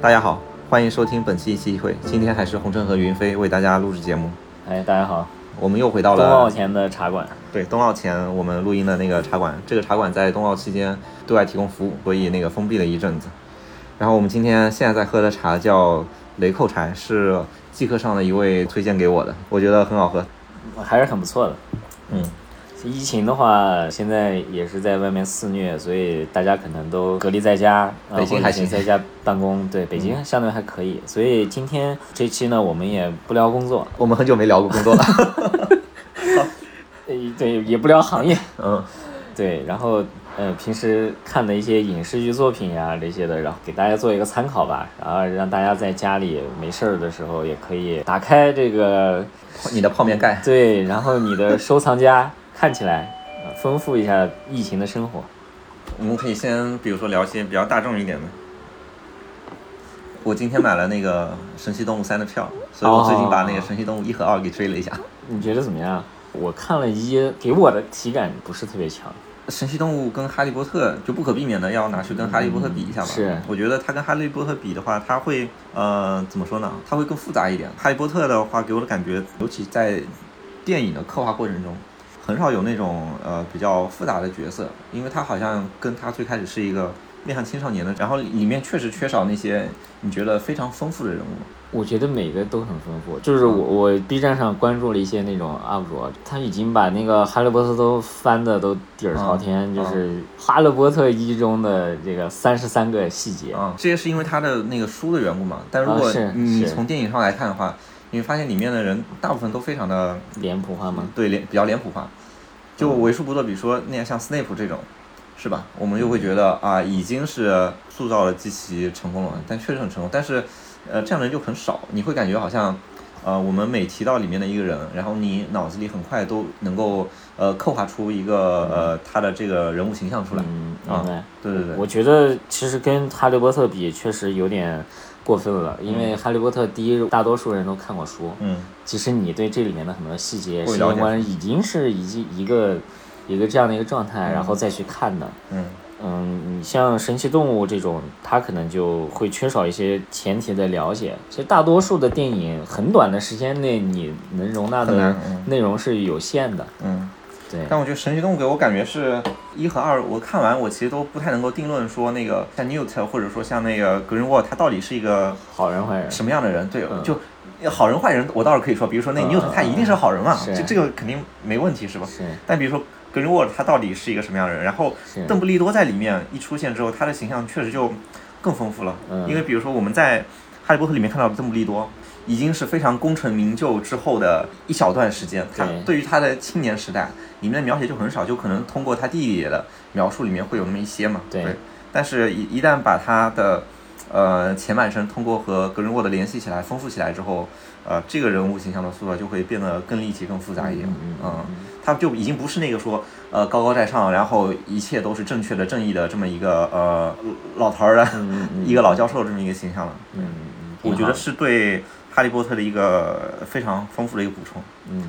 大家好，欢迎收听本期一期一会。今天还是红尘和云飞为大家录制节目。哎，大家好，我们又回到了冬奥前的茶馆。对冬奥前我们录音的那个茶馆。这个茶馆在冬奥期间对外提供服务，所以那个封闭了一阵子。然后我们今天现在在喝的茶叫雷扣茶，是季客上的一位推荐给我的，我觉得很好喝。还是很不错的。嗯，疫情的话，现在也是在外面肆虐，所以大家可能都隔离在家，北京还行是在家办公。对，北京相对还可以。所以今天这期呢，我们也不聊工作，我们很久没聊过工作了。呃，对，也不聊行业，嗯，对，然后呃，平时看的一些影视剧作品呀、这些的，然后给大家做一个参考吧，然后让大家在家里没事儿的时候也可以打开这个 你的泡面盖。对，然后你的收藏夹看起来，呃丰富一下疫情的生活。我们可以先比如说聊一些比较大众一点的。我今天买了那个《神奇动物三》的票，所以我最近把那个《神奇动物一》和二给追了一下。你觉得怎么样？我看了一，给我的体感不是特别强。神奇动物跟哈利波特就不可避免的要拿去跟哈利波特比一下嘛。是我觉得它跟哈利波特比的话，它会呃怎么说呢？它会更复杂一点。哈利波特的话给我的感觉，尤其在电影的刻画过程中，很少有那种呃比较复杂的角色，因为它好像跟它最开始是一个面向青少年的，然后里面确实缺少那些你觉得非常丰富的人物。我觉得每个都很丰富，就是我我 B 站上关注了一些那种 UP 主，他已经把那个哈利波特都翻的都底儿朝天，嗯就是哈利波特一中的这个三十三个细节。啊，这也是因为他的那个书的缘故嘛。但如果你从电影上来看的话，你会发现里面的人大部分都非常的脸谱化嘛？对脸比较脸谱化，就为数不多，比如说那样像斯内普这种，是吧？我们就会觉得啊，已经是塑造了极其成功了，但确实很成功。但是，呃，这样的人就很少，你会感觉好像，呃，我们每提到里面的一个人，然后你脑子里很快都能够呃刻画出一个呃他的这个人物形象出来。嗯，啊明白。对对对，我觉得其实跟哈利波特比，确实有点过分了，因为哈利波特第一，大多数人都看过书，嗯其实你对这里面的很多细节、世界观已经是已经一个一个这样的一个状态，然后再去看的。嗯嗯，你像神奇动物这种，它可能就会缺少一些前提的了解。其实大多数的电影，很短的时间内你能容纳的内容是有限的。嗯。对，但我觉得神奇动物给我感觉是一和二，我看完我其实都不太能够定论说那个像 Newt 或者说像那个 Greenwald 他到底是一个好人坏人。什么样的人？对，嗯就好人坏人我倒是可以说，比如说那嗯 Newt 他一定是好人嘛，就这这个肯定没问题是吧？是但比如说 Greenwald 他到底是一个什么样的人？然后邓布利多在里面一出现之后，他的形象确实就更丰富了。嗯因为比如说我们在《哈利波特》里面看到的邓布利多，已经是非常功成名就之后的一小段时间，他对对于他的青年时代里面的描写就很少，就可能通过他弟弟的描述里面会有那么一些嘛。对但是一一旦把他的呃前半生通过和格林沃德联系起来，丰富起来之后，呃，这个人物形象的塑造就会变得更立体、更复杂一点。嗯嗯嗯嗯，他就已经不是那个说呃高高在上，然后一切都是正确的、正义的这么一个呃老头儿的、嗯嗯 一个老教授这么一个形象了。嗯，我觉得是对哈利波特的一个非常丰富的一个补充。嗯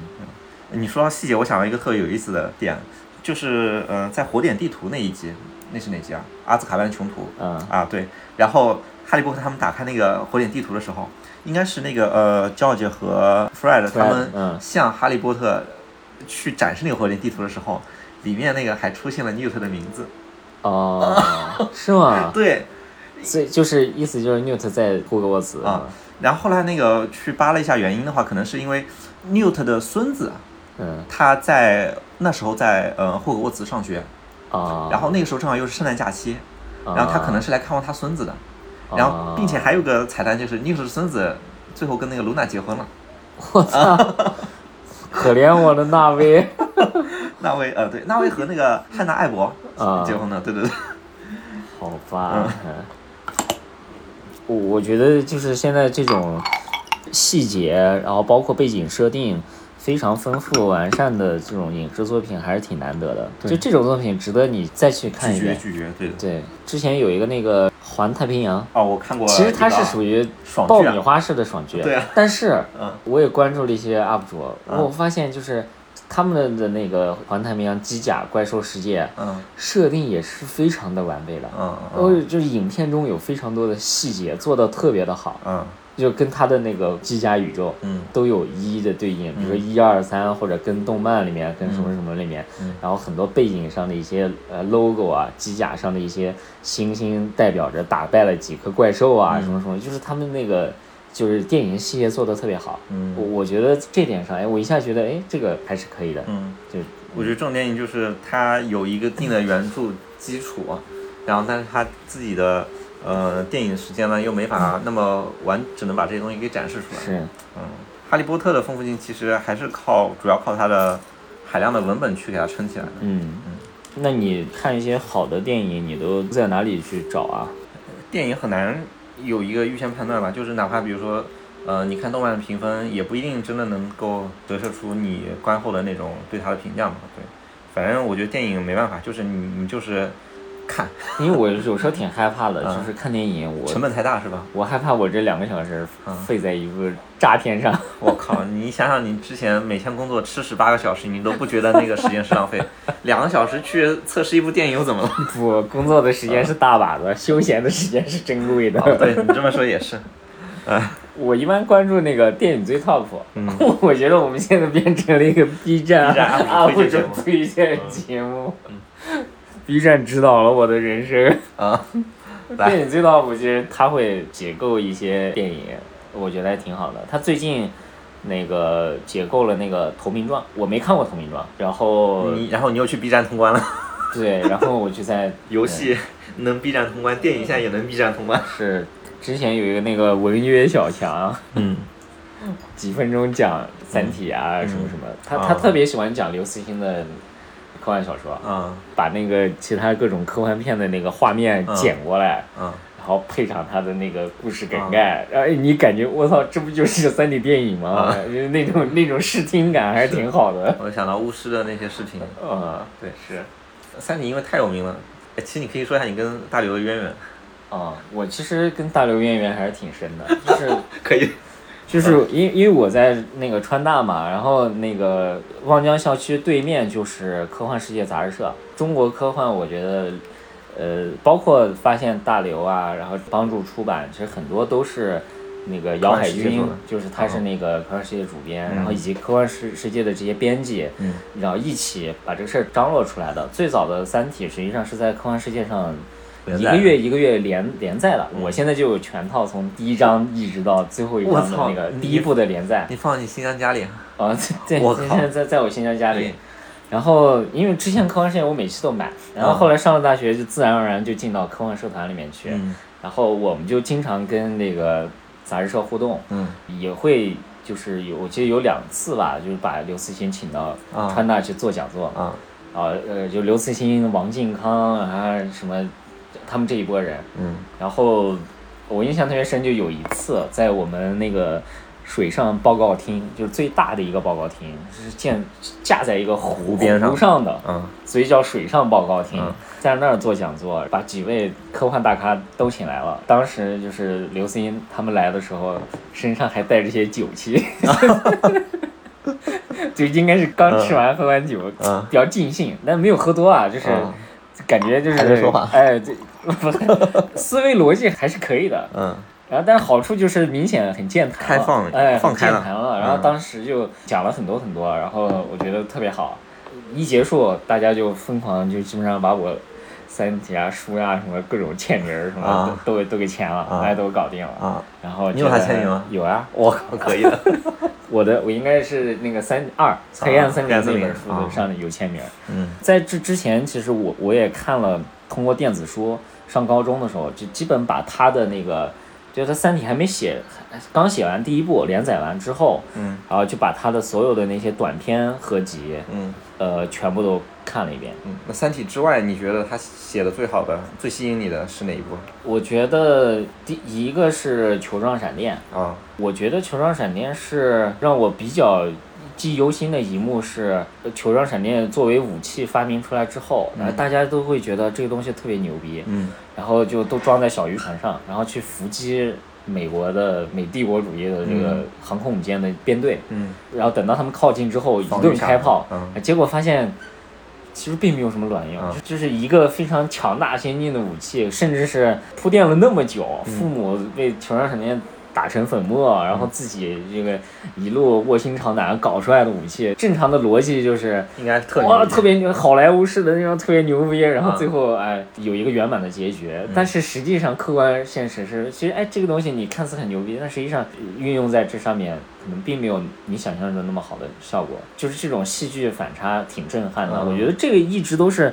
你说到细节，我想到一个特别有意思的点，就是呃，在火点地图那一集，那是哪集啊？阿兹卡班穷途。嗯啊，对。然后哈利波特他们打开那个火点地图的时候，应该是那个呃，George 和 Fred 他们嗯向哈利波特去展示那个火点地图的时候，里面那个还出现了 Newt 的名字。哦，是吗？对。所以就是意思就是 Newt 在霍格沃茨啊，然后后来那个去扒了一下原因的话，可能是因为 Newt 的孙子嗯他在那时候在呃霍格沃茨上学，啊，然后那个时候正好又是圣诞假期，啊然后他可能是来看望他孙子的，然后并且还有个彩蛋就是 Newt 的孙子最后跟那个露娜结婚了。我操，可怜我的纳威。纳威呃对，纳威和那个汉娜艾博啊。结婚了，对对对，好吧。我我觉得就是现在这种细节，然后包括背景设定非常丰富完善的这种影视作品，还是挺难得的。就这种作品值得你再去看一遍。绝拒绝，对的。对，之前有一个那个《环太平洋》，哦，我看过其实它是属于爆米花式的爽剧，对啊但是嗯我也关注了一些 UP 主，嗯我发现就是他们的那个环太平洋机甲怪兽世界嗯设定也是非常的完备的，就是影片中有非常多的细节做的特别的好，嗯就跟他的那个机甲宇宙嗯。都有一一的对应，比如说一二三或者跟动漫里面跟什么什么里面，嗯。然后很多背景上的一些呃 logo 啊，机甲上的一些星星代表着打败了几颗怪兽啊，嗯。什么什么，就是他们那个就是电影细节做的特别好，嗯。我我觉得这点上，哎，我一下觉得哎这个还是可以的，嗯，就我觉得这种电影就是它有一个定的原著基础，然后但是它自己的呃电影时间呢又没法那么完整的把这些东西给展示出来。是嗯，哈利波特的丰富性其实还是靠主要靠它的海量的文本去给它撑起来的。嗯。那你看一些好的电影，你都在哪里去找啊？电影很难有一个预先判断吧，就是哪怕比如说，呃，你看动漫的评分，也不一定真的能够折射出你观后的那种对它的评价嘛。对，反正我觉得电影没办法，就是你你就是看，因为我有时候挺害怕的，嗯就是看电影，我成本太大是吧？我害怕我这两个小时嗯费在一个诈骗上。我靠，你想想你之前每天工作吃十八个小时，你都不觉得那个时间是浪费，两个小时去测试一部电影又怎么了？不，工作的时间是大把的，休闲的时间是珍贵的。哦，对你这么说也是，我一般关注那个电影最 top，、嗯 我觉得我们现在变成了一个 B 站 UP 主推荐节目。B 站指导了我的人生。啊，电影最 top 其实他会解构一些电影，我觉得还挺好的。他最近那个解构了那个《投名状》，我没看过《投名状》，然后你然后你又去 B 站通关了，对，然后我就在 游戏能 B 站通关，电影现在也能 B 站通关。是之前有一个那个文约小强，嗯几分钟讲《三体》啊，什么什么，他啊他特别喜欢讲刘慈欣的科幻小说，嗯把那个其他各种科幻片的那个画面嗯剪过来，嗯然后配上他的那个故事梗概，然后哎你感觉我操，这不就是三体电影吗？啊就是那种那种视听感还是挺好的。我想到巫师的那些视频，嗯，对，是三体因为太有名了。哎，其实你可以说一下你跟大刘的渊源。啊，我其实跟大刘渊源还是挺深的，就是 可以。就是因因为我在那个川大嘛，然后那个望江校区对面就是科幻世界杂志社。中国科幻，我觉得，呃，包括发现大刘啊，然后帮助出版，其实很多都是那个姚海军就是他是那个科幻世界主编，嗯然后以及科幻世世界的这些编辑，嗯然后一起把这个事儿张罗出来的。最早的《三体》实际上是在科幻世界上一个月一个月连连载的，我现在就有全套，从第一章一直到最后一章的那个第一部的连载你放你新疆家里。啊，在在现在在在我新疆家里。然后因为之前科幻世界我每期都买，然后嗯后来上了大学就自然而然就进到科幻社团里面去，嗯然后我们就经常跟那个杂志社互动，嗯也会就是有我记得有两次吧，就是把刘慈欣请到啊川大去做讲座，啊啊呃就刘慈欣、王靖康啊什么他们这一波人，嗯。然后我印象特别深，就有一次在我们那个水上报告厅，就是最大的一个报告厅，是建架在一个湖湖边上。湖上的，嗯。所以叫水上报告厅嗯。在那儿做讲座，把几位科幻大咖都请来了。当时就是刘慈欣他们来的时候，身上还带着些酒气，就应该是刚吃完喝完酒，嗯。比较尽兴，但没有喝多啊，就是嗯感觉就是说话哎，这不思维逻辑还是可以的。嗯然后，但是好处就是明显很健谈了，开放哎，很放开了健谈了。然后嗯当时就讲了很多很多，然后我觉得特别好。一结束，大家就疯狂，就基本上把我三体啊、书呀、什么各种签名儿什么都都都给签了，啊大家都搞定了。啊，然后你有他签名吗有啊，我靠，可以的。我的我应该是那个三二《黑暗森林黑暗》森林那本书上有签名儿。嗯在这之前，其实我我也看了，通过电子书，上高中的时候就基本把他的那个，就是他《三体》还没写，刚写完第一部，连载完之后，嗯然后就把他的所有的那些短篇合集，嗯呃，全部都看了一遍。嗯。那《三体》之外，你觉得他写的最好的、最吸引你的是哪一部？我觉得第一个是《球状闪电》，啊。我觉得《球状闪电》是让我比较记忆犹新的一幕是，呃球状闪电作为武器发明出来之后，然后大家都会觉得这个东西特别牛逼，嗯。然后就都装在小渔船上，然后去伏击美国的美帝国主义的这个嗯。航空母舰的编队，嗯。然后等到他们靠近之后一顿开炮，嗯。结果发现其实并没有什么卵用，嗯。就就是一个非常强大先进的武器，甚至是铺垫了那么久，嗯。父母为求生闪电打成粉末，然后自己这个一路卧薪尝胆搞出来的武器，正常的逻辑就是。应该特哇，牛逼特别牛，好莱坞式的那种特别牛逼，然后嗯最后哎有一个圆满的结局。但是实际上客观现实是，其实哎这个东西你看似很牛逼，但实际上呃运用在这上面可能并没有你想象的那么好的效果。就是这种戏剧反差挺震撼的，嗯我觉得这个一直都是。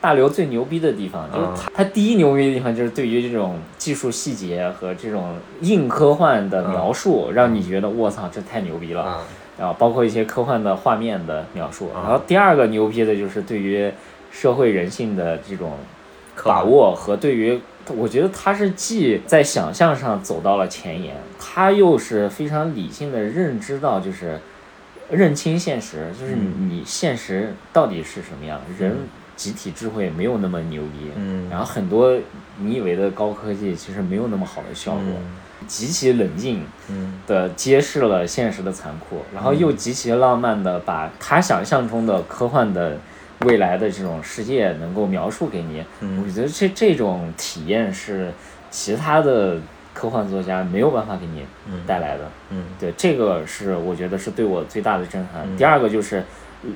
大刘最牛逼的地方就是嗯他，他第一牛逼的地方就是对于这种技术细节和这种硬科幻的描述，让你觉得我操，这太牛逼了。啊然后包括一些科幻的画面的描述。啊然后第二个牛逼的就是对于社会人性的这种把握和对于，我觉得他是既在想象上走到了前沿，他又是非常理性的认知到就是认清现实，就是你现实到底是什么样，人集体智慧没有那么牛逼。嗯然后很多你以为的高科技其实没有那么好的效果，极其冷静，嗯的揭示了现实的残酷，然后又极其浪漫的把他想象中的科幻的未来的这种世界能够描述给你。嗯我觉得这这种体验是其他的科幻作家没有办法给你嗯带来的。嗯对，这个是我觉得是对我最大的震撼。嗯第二个就是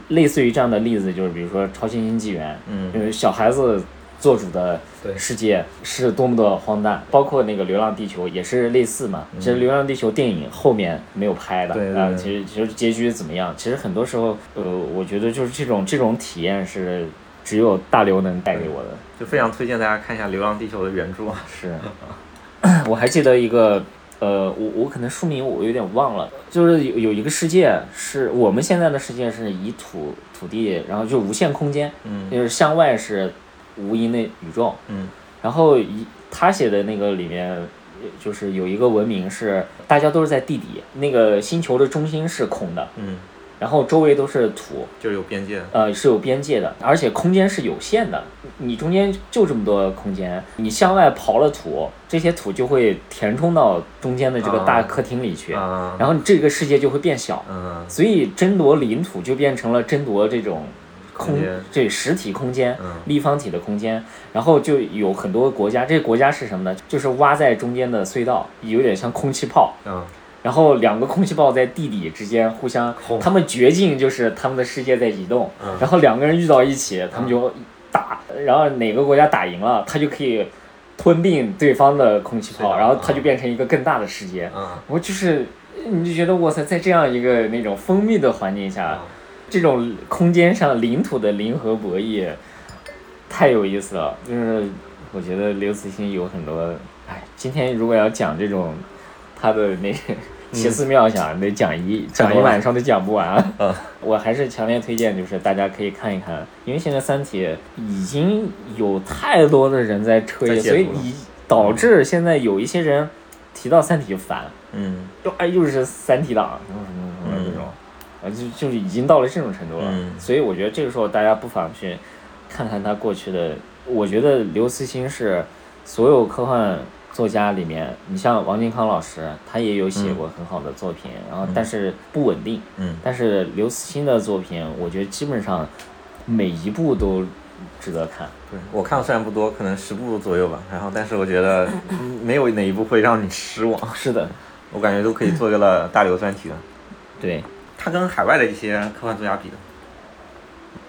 类似于这样的例子，就是比如说《超新星纪元》，因嗯为小孩子做主的世界是多么的荒诞，包括那个《流浪地球》也是类似嘛。其实《流浪地球》电影后面没有拍的，啊、其实其实结局怎么样？其实很多时候，呃，我觉得就是这种这种体验是只有大刘能带给我的。就非常推荐大家看一下《流浪地球》的原著。是，我还记得一个，呃，我我可能书名我有点忘了，就是有有一个世界是我们现在的世界是以土土地，然后就无限空间，嗯。就是向外是无垠的宇宙，嗯。然后一他写的那个里面，呃就是有一个文明是大家都是在地底，那个星球的中心是空的，嗯，然后周围都是土，就是有边界。呃，是有边界的，而且空间是有限的。你中间就这么多空间，你向外刨了土，这些土就会填充到中间的这个大啊客厅里去，啊然后你这个世界就会变小。嗯所以争夺领土就变成了争夺这种空这实体空间、嗯立方体的空间，然后就有很多国家，这个国家是什么呢？就是挖在中间的隧道，有点像空气炮。嗯然后两个空气炮在地底之间互相，他们绝境就是他们的世界在移动，嗯。然后两个人遇到一起，他们就打，然后哪个国家打赢了，他就可以吞并对方的空气炮，然后他就变成一个更大的世界。嗯。我就是，你就觉得哇塞，在这样一个那种封闭的环境下，嗯。这种空间上领土的零和博弈，太有意思了。就是我觉得刘慈欣有很多，哎，今天如果要讲这种他的那个奇思妙想，得讲一讲一晚上都讲不完啊。嗯。我还是强烈推荐，就是大家可以看一看，因为现在《三体》已经有太多的人在吹，在解读了。所以以导致现在有一些人提到《三体》就烦，嗯。就哎又是三体党什么什么什么这种，啊就就已经到了这种程度了。嗯。所以我觉得这个时候大家不妨去看看他过去的。我觉得刘慈欣是所有科幻作家里面，你像王靖康老师，他也有写过很好的作品，然后但是不稳定。嗯但是刘慈欣的作品，我觉得基本上每一部都值得看。对我看的虽然不多，可能十部左右吧，然后但是我觉得嗯没有哪一部会让你失望，是的，我感觉都可以做一个了大刘专题了。对，他跟海外的一些科幻作家比的，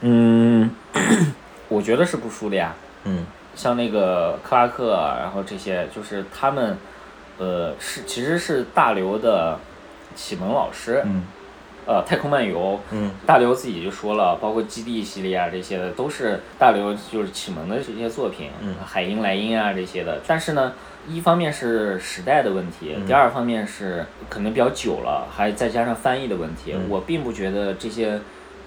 嗯，我觉得是不输的呀。嗯像那个克拉克啊，然后这些就是他们，呃，是其实是大刘的启蒙老师。嗯呃，太空漫游，嗯大刘自己就说了，包括基地系列啊这些的，都是大刘就是启蒙的这些作品，嗯海鹰、莱茵啊这些的。但是呢，一方面是时代的问题，嗯第二方面是可能比较久了，还再加上翻译的问题。嗯我并不觉得这些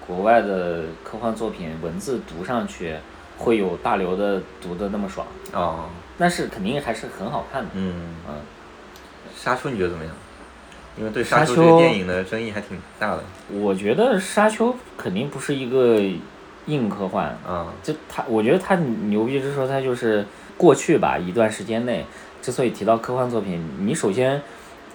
国外的科幻作品文字读上去会有大刘的读的那么爽，哦但是肯定还是很好看的。嗯，嗯，沙丘你觉得怎么样？因为对沙丘沙丘这个电影的争议还挺大的。我觉得《沙丘》肯定不是一个硬科幻，啊，就它，我觉得它牛逼之处，它就是过去吧一段时间内，之所以提到科幻作品，你首先。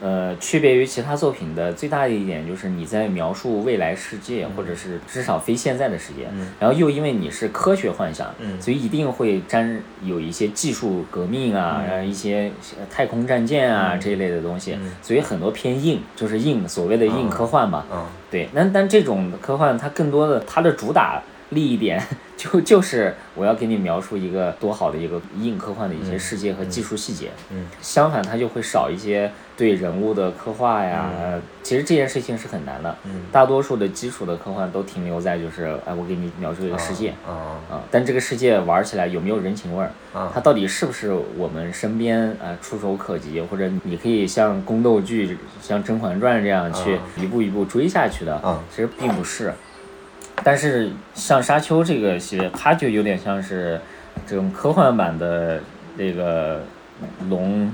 呃，区别于其他作品的最大的一点就是你在描述未来世界，或者是至少非现在的世界。然后又因为你是科学幻想，所以一定会沾有一些技术革命啊，然后一些太空战舰啊这一类的东西。所以很多偏硬，就是硬所谓的硬科幻嘛。对，那但这种科幻它更多的它的主打。利益点就就是我要给你描述一个多好的一个硬科幻的一些世界和技术细节。嗯，相反，它就会少一些对人物的刻画呀。其实这件事情是很难的。嗯，大多数的基础的科幻都停留在就是哎，我给你描述一个世界。啊啊！但这个世界玩起来有没有人情味儿？它到底是不是我们身边啊触手可及，或者你可以像宫斗剧、像《甄嬛传》这样去一步一步追下去的？啊，其实并不是。但是像沙丘这个系列，它就有点像是这种科幻版的那个龙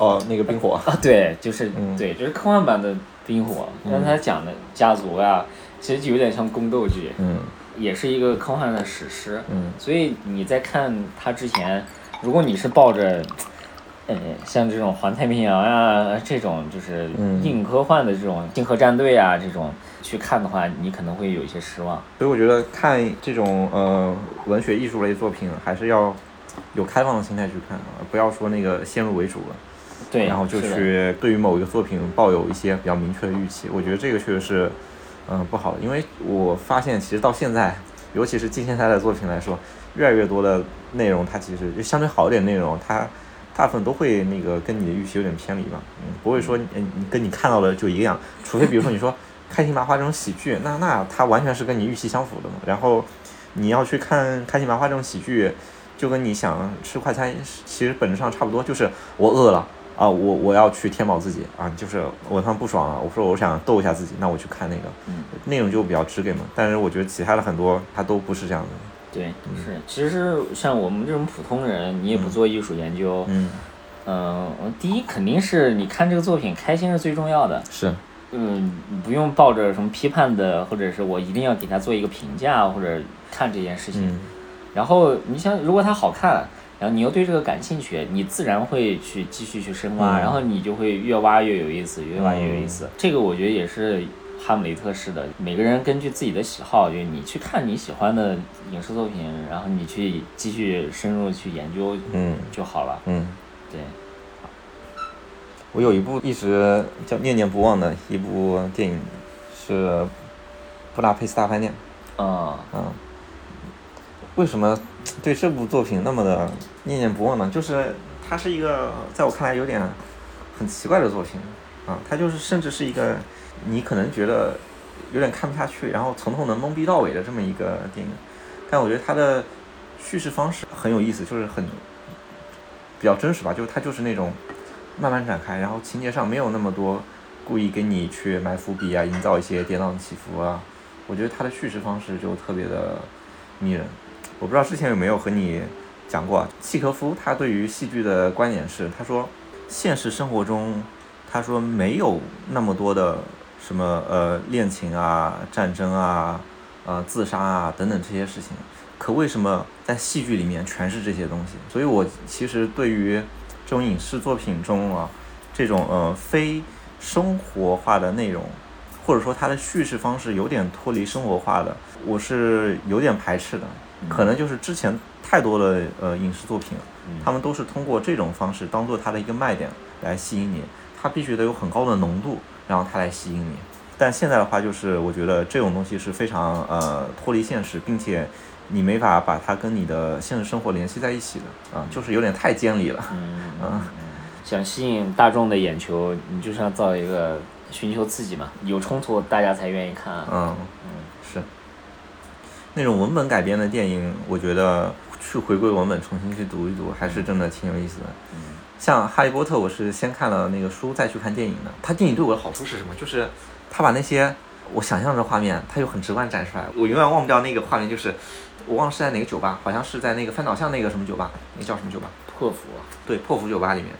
哦，那个冰火啊，对，就是对，就是科幻版的冰火。刚才讲的家族啊，其实就有点像宫斗剧，嗯，也是一个科幻的史诗，嗯。所以你在看它之前，如果你是抱着呃像这种环太平洋呀这种就是硬科幻的这种星河战队啊这种。去看的话，你可能会有一些失望。所以我觉得看这种呃文学艺术类作品，还是要有开放的心态去看，不要说那个先入为主了。对。然后就去对于某一个作品抱有一些比较明确的预期，我觉得这个确实是嗯不好的。因为我发现其实到现在，尤其是近现代的作品来说，越来越多的内容它其实就相对好一点内容，它大部分都会那个跟你的预期有点偏离嘛，嗯，不会说嗯跟你看到的就一样，除非比如说你说。开心麻花这种喜剧，那那它完全是跟你预期相符的嘛。然后你要去看开心麻花这种喜剧，就跟你想吃快餐，其实本质上差不多，就是我饿了啊，我我要去填饱自己啊，就是我他妈不爽啊，我说我想逗一下自己，那我去看那个，嗯，那种就比较直给嘛。但是我觉得其他的很多它都不是这样的。对，是，其实像我们这种普通人，你也不做艺术研究，嗯，嗯，第一肯定是你看这个作品开心是最重要的。是。嗯，不用抱着什么批判的，或者是我一定要给他做一个评价，或者看这件事情。然后你想，如果它好看，然后你又对这个感兴趣，你自然会去继续去深挖，然后你就会越挖越有意思，越挖越有意思。这个我觉得也是哈姆雷特式的，每个人根据自己的喜好，就是你去看你喜欢的影视作品，然后你去继续深入去研究，嗯，就好了。嗯，对。我有一部一直叫念念不忘的一部电影，是《布达佩斯大饭店》。啊。嗯。为什么 对这部作品那么的念念不忘呢？就是它是一个在我看来有点很奇怪的作品啊，它就是甚至是一个你可能觉得有点看不下去，然后从头能懵逼到尾的这么一个电影。但我觉得它的叙事方式很有意思，就是很比较真实吧，就是它就是那种。慢慢展开，然后情节上没有那么多故意给你去埋伏笔啊，营造一些跌宕起伏啊。我觉得他的叙事方式就特别的迷人。我不知道之前有没有和你讲过，契诃夫他对于戏剧的观点是，他说现实生活中，他说没有那么多的什么呃恋情啊、战争啊、呃自杀啊等等这些事情，可为什么在戏剧里面全是这些东西？所以我其实对于。这种影视作品中啊，这种呃非生活化的内容，或者说它的叙事方式有点脱离生活化的，我是有点排斥的。可能就是之前太多的呃影视作品，他们都是通过这种方式当做它的一个卖点来吸引你，它必须得有很高的浓度，然后它来吸引你。但现在的话，就是我觉得这种东西是非常呃脱离现实，并且。你没法把它跟你的现实生活联系在一起的啊，就是有点太尖利了。嗯嗯，想吸引大众的眼球，你就是要造一个寻求刺激嘛，有冲突大家才愿意看。嗯。那种文本改编的电影，我觉得去回归文本重新去读一读，还是真的挺有意思的。嗯。像《哈利波特》，我是先看了那个书再去看电影的。它电影对我的好处是什么？就是它把那些我想象的画面，它又很直观展示出来。我永远忘不掉那个画面，就是。我忘了是在哪个酒吧，好像是在那个翻岛巷那个什么酒吧，那叫什么酒吧？破釜。对，破釜酒吧里面。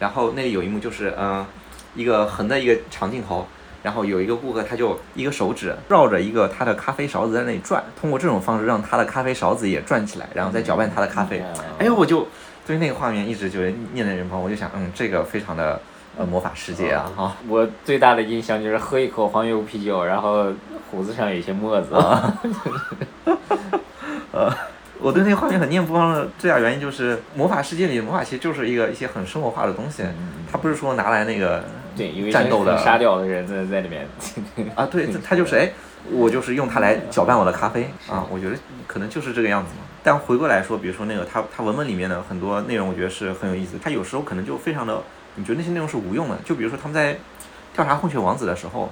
然后那里有一幕就是，嗯，一个横的一个长镜头，然然后有一个顾客他就一个手指绕着一个他的咖啡勺子在那里转，通过这种方式让他的咖啡勺子也转起来，然后再搅拌他的咖啡。哎呦，我就对那个画面一直就念念人旁，我就想，嗯，这个非常的呃魔法世界啊哈。我最大的印象就是喝一口黄油啤酒，然后胡子上有些沫子啊。呃。我对那个画面很念不忘的最大原因就是魔法世界里的魔法其实就是一个一些很生活化的东西，它不是说拿来那个对因为战斗的杀掉的人在在里面啊，对，他就是哎，我就是用它来搅拌我的咖啡啊，我觉得可能就是这个样子嘛。但回过来说，比如说那个他他文本里面的很多内容，我觉得是很有意思。他有时候可能就非常的，你觉得那些内容是无用的。就比如说他们在调查混血王子的时候，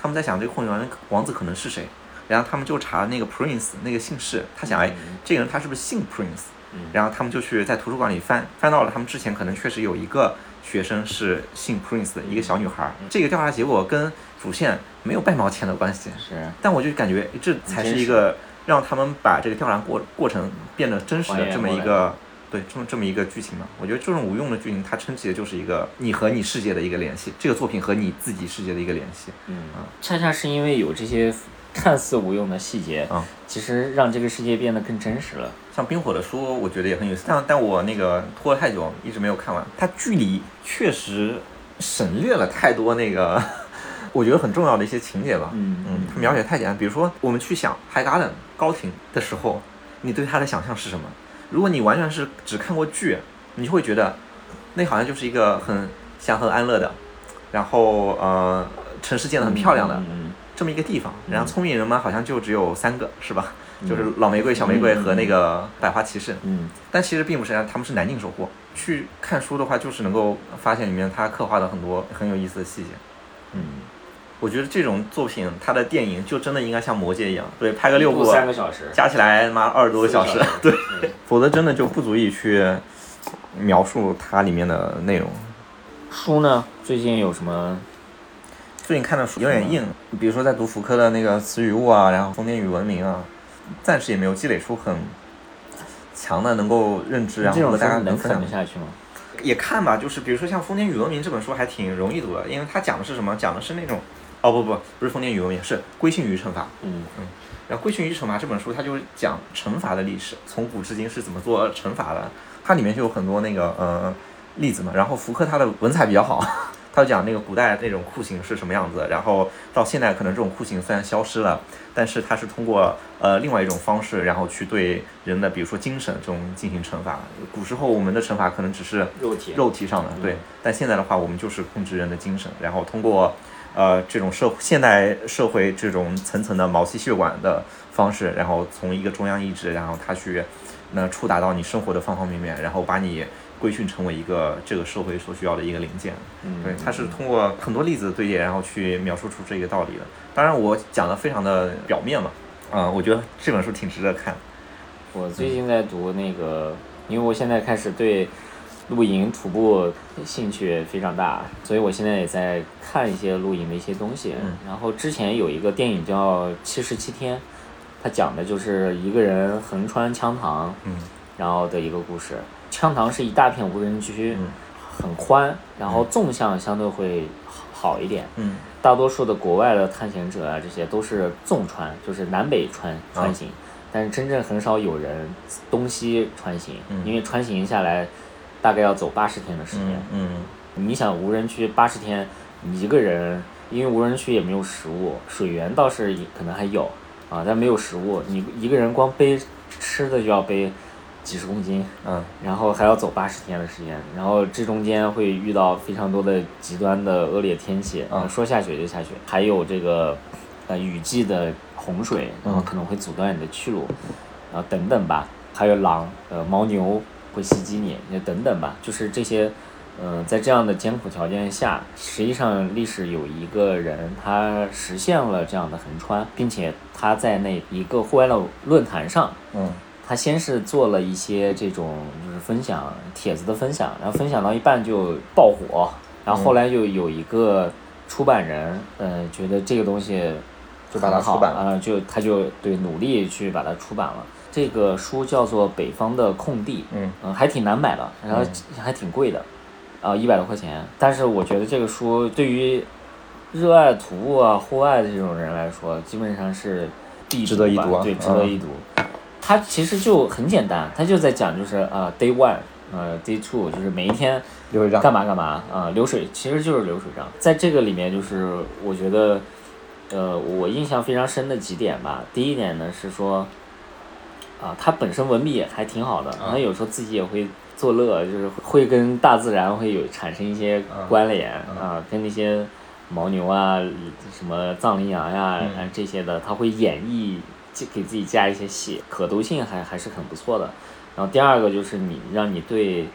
他们在想这个混血王王子可能是谁。然后他们就查那个 Prince 那个姓氏，他想，哎，这个人他是不是姓 Prince？然后他们就去在图书馆里翻，翻到了他们之前可能确实有一个学生是姓 Prince 的一个小女孩。这个调查结果跟主线没有半毛钱的关系。是。但我就感觉这才是一个让他们把这个调查过过程变得真实的这么一个，对，这么这么一个剧情嘛。我觉得这种无用的剧情，它撑起的就是一个你和你世界的一个联系，这个作品和你自己世界的一个联系。嗯啊，恰恰是因为有这些。看似无用的细节啊，其实让这个世界变得更真实了。像冰火的书，我觉得也很有意思，但但我那个拖了太久，一直没有看完。它距离确实省略了太多那个 我觉得很重要的一些情节吧。嗯嗯，它描写太简单。比如说，我们去想海嘎冷高庭的时候，你对他的想象是什么？如果你完全是只看过剧，你就会觉得那好像就是一个很祥和安乐的，然后呃，城市建得很漂亮的。这么一个地方，然后聪明人嘛，好像就只有三个，是吧？就是老玫瑰、小玫瑰和那个百花骑士。嗯。但其实并不是，他们是南境守护。去看书的话，就是能够发现里面他刻画的很多很有意思的细节。嗯。我觉得这种作品，它的电影就真的应该像《魔戒》一样，对，拍个六部，三个小时，加起来妈二十多个小时，对，否则真的就不足以去描述它里面的内容。书呢？最近有什么？最近看的书有点硬，比如说在读福柯的那个词语物啊，然后疯癫与文明啊，暂时也没有积累出很强的能够认知，然后和大家能啃得下去吗？也看吧，就是比如说像《疯癫与文明》这本书还挺容易读的，因为它讲的是什么？讲的是那种，哦不不，不是《疯癫与文明》，是《规训与惩罚》。嗯嗯，然后《规训与惩罚》这本书它就是讲惩罚的历史，从古至今是怎么做惩罚的，它里面就有很多那个呃例子嘛。然后福柯他的文采比较好。他就讲那个古代那种酷刑是什么样子，然后到现在可能这种酷刑虽然消失了，但是它是通过呃另外一种方式，然后去对人的比如说精神这种进行惩罚。古时候我们的惩罚可能只是肉体肉体上的，对，但现在的话我们就是控制人的精神，然后通过呃这种社现代社会这种层层的毛细血管的方式，然后从一个中央意志，然后它去那触达到你生活的方方面面，然后把你。规训成为一个这个社会所需要的一个零件，嗯对，它是通过很多例子堆叠，然后去描述出这个道理的。当然，我讲的非常的表面嘛，啊，我觉得这本书挺值得看。我最近在读那个，因为我现在开始对露营、徒步兴趣非常大，所以我现在也在看一些露营的一些东西。然后之前有一个电影叫《七十七天》，它讲的就是一个人横穿羌塘，嗯，然后的一个故事。羌塘是一大片无人区，很宽，然后纵向相对会好一点。嗯，大多数的国外的探险者啊，这些都是纵穿，就是南北穿穿行，但是真正很少有人东西穿行，因为穿行下来大概要走八十天的时间。嗯，你想无人区八十天，一个人，因为无人区也没有食物，水源倒是可能还有啊，但没有食物，你一个人光背吃的就要背。几十公斤，嗯，然后还要走八十天的时间，然后这中间会遇到非常多的极端的恶劣天气，嗯，说下雪就下雪，还有这个，呃，雨季的洪水，然后可能会阻断你的去路，然后等等吧，还有狼，呃，牦牛会袭击你，也等等吧，就是这些，嗯，在这样的艰苦条件下，实际上历史有一个人他实现了这样的横穿，并且他在那一个户外的论坛上，嗯。他先是做了一些这种就是分享帖子的分享，然后分享到一半就爆火，然后后来就有一个出版人，呃，觉得这个东西就把它出版了，就他就对努力去把它出版了。这个书叫做《北方的空地》，嗯，还挺难买的，然后还挺贵的，啊，一百多块钱。但是我觉得这个书对于热爱徒步啊、户外的这种人来说，基本上是必值得一读啊对，值得一读。它其实就很简单，它就在讲就是啊、d a y one，呃，day two，就是每一天流水账。干嘛干嘛啊、流水其实就是流水账。在这个里面，就是我觉得，呃，我印象非常深的几点吧。第一点呢是说，啊，他本身文笔也还挺好的，然后有时候自己也会作乐，就是会跟大自然会有产生一些关联啊，跟那些牦牛啊、什么藏羚羊呀、啊这些的，他会演绎，就给自己加一些戏，可读性还还是很不错的。然后第二个就是你让你对，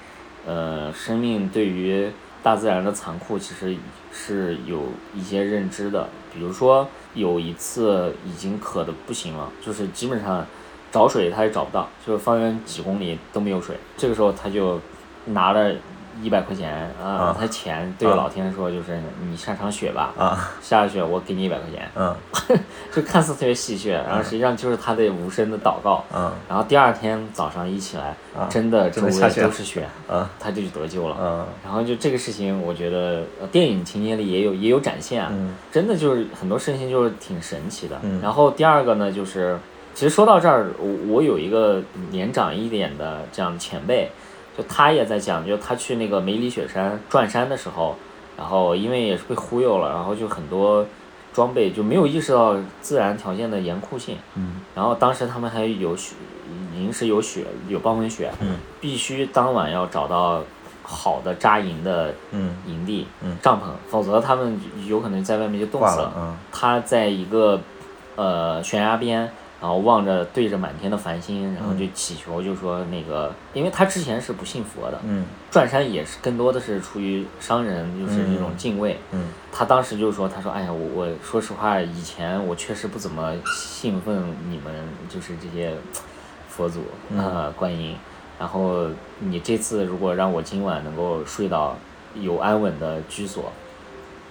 呃，生命对于大自然的残酷其实是有一些认知的。比如说有一次已经渴的不行了，就是基本上找水他也找不到，就是方圆几公里都没有水。这个时候他就拿了一百块钱啊啊，他钱对着老天说，就是你下场雪吧，啊，下了雪我给你一百块钱，嗯 就看似特别戏谑，然后实际上就是他的无声的祷告。嗯然后第二天早上一起来，啊真的周围都是雪，嗯他就得救了。嗯然后就这个事情，我觉得呃电影情节里也有也有展现啊，嗯真的就是很多事情就是挺神奇的。嗯然后第二个呢，就是其实说到这儿，我我有一个年长一点的这样的前辈，就他也在讲，就他去那个梅里雪山转山的时候，然后因为也是被忽悠了，然后就很多装备就没有意识到自然条件的严酷性。嗯。然后当时他们还有雪，临时有雪，有暴风雪，嗯必须当晚要找到好的扎营的嗯。营地、嗯。帐篷，否则他们有可能在外面就冻死挂了嗯。他在一个呃悬崖边，然后望着对着满天的繁星，然后就祈求，就说那个，因为他之前是不信佛的，嗯转山也是更多的是出于商人，就是那种敬畏。嗯他当时就说：“他说，哎呀，我我说实话，以前我确实不怎么信奉你们，就是这些佛祖呃观音。然后你这次如果让我今晚能够睡到有安稳的居所，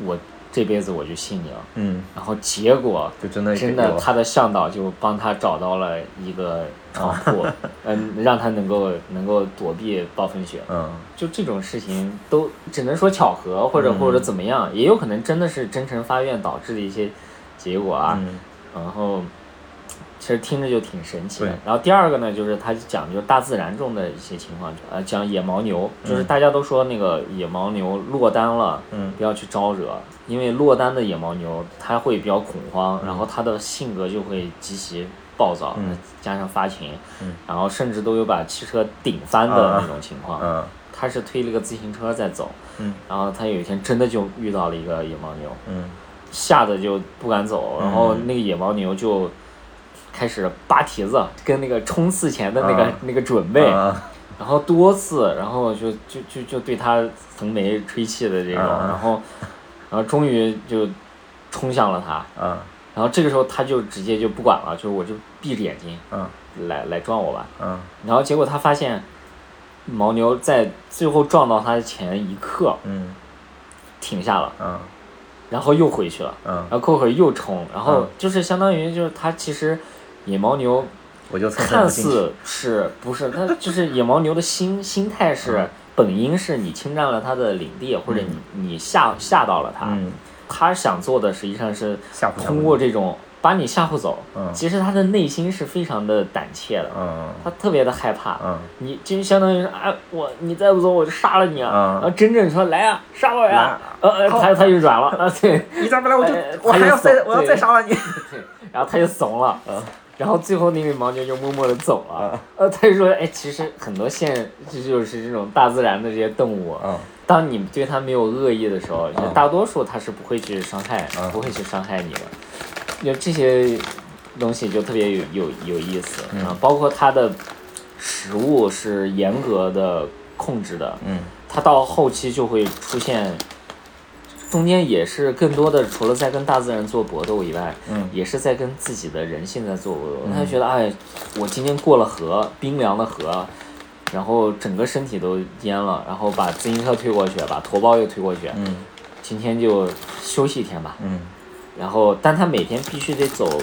我这辈子我就信你了。嗯，然后结果就真的真的他的向导就帮他找到了一个床铺，嗯，让他能够能够躲避暴风雪。嗯就这种事情都只能说巧合，或者嗯或者怎么样，也有可能真的是真诚发愿导致的一些结果啊。嗯然后其实听着就挺神奇的。然后第二个呢，就是他讲就是大自然中的一些情况，呃，讲野牦牛，就是大家都说那个野牦牛落单了，嗯。不要去招惹，因为落单的野牦牛它会比较恐慌，然后它的性格就会极其暴躁，嗯。加上发情，嗯。然后甚至都有把汽车顶翻的那种情况。嗯他是推了个自行车在走，嗯。然后他有一天真的就遇到了一个野牦牛，嗯。吓得就不敢走，然后那个野牦牛就开始扒蹄子，跟那个冲刺前的那个、啊。那个准备，啊。然后多次，然后就就就就对他横眉吹气的这种，啊。然后然后终于就冲向了他，啊。然后这个时候他就直接就不管了，就是我就闭着眼睛啊。来来撞我吧，啊。然后结果他发现牦牛在最后撞到他的前一刻嗯。停下了，啊。然后又回去了。嗯，然后过会儿又冲，然后嗯就是相当于就是他其实野牦牛我就看似是不是它就是野牦牛的心 心态是嗯。本应是你侵占了它的领地，或者你你吓吓到了它，嗯。他想做的实际上是通过这种把你吓唬走，嗯。其实他的内心是非常的胆怯的，嗯。他特别的害怕。嗯。你就相当于是啊，我你再不走我就杀了你啊！嗯。然后真正说来啊，杀我呀。来！呃呃，他他就软了。啊，对，你再不来我就哎我还要再我要再杀了你。对，然后他就怂了，嗯然后最后那个牦牛就默默的走了。嗯。呃，他就说，哎，其实很多现这就是这种大自然的这些动物，嗯。当你对它没有恶意的时候，嗯。大多数它是不会去伤害，嗯。不会去伤害你的。就这些东西就特别有有有意思。嗯。啊，包括它的食物是严格的控制的，嗯。它到后期就会出现，中间也是更多的除了在跟大自然做搏斗以外，嗯。也是在跟自己的人性在做搏斗。他就觉得，哎，我今天过了河，冰凉的河，然后整个身体都淹了，然后把自行车推过去，把驮包又推过去，嗯。今天就休息一天吧。嗯。然后，但他每天必须得走，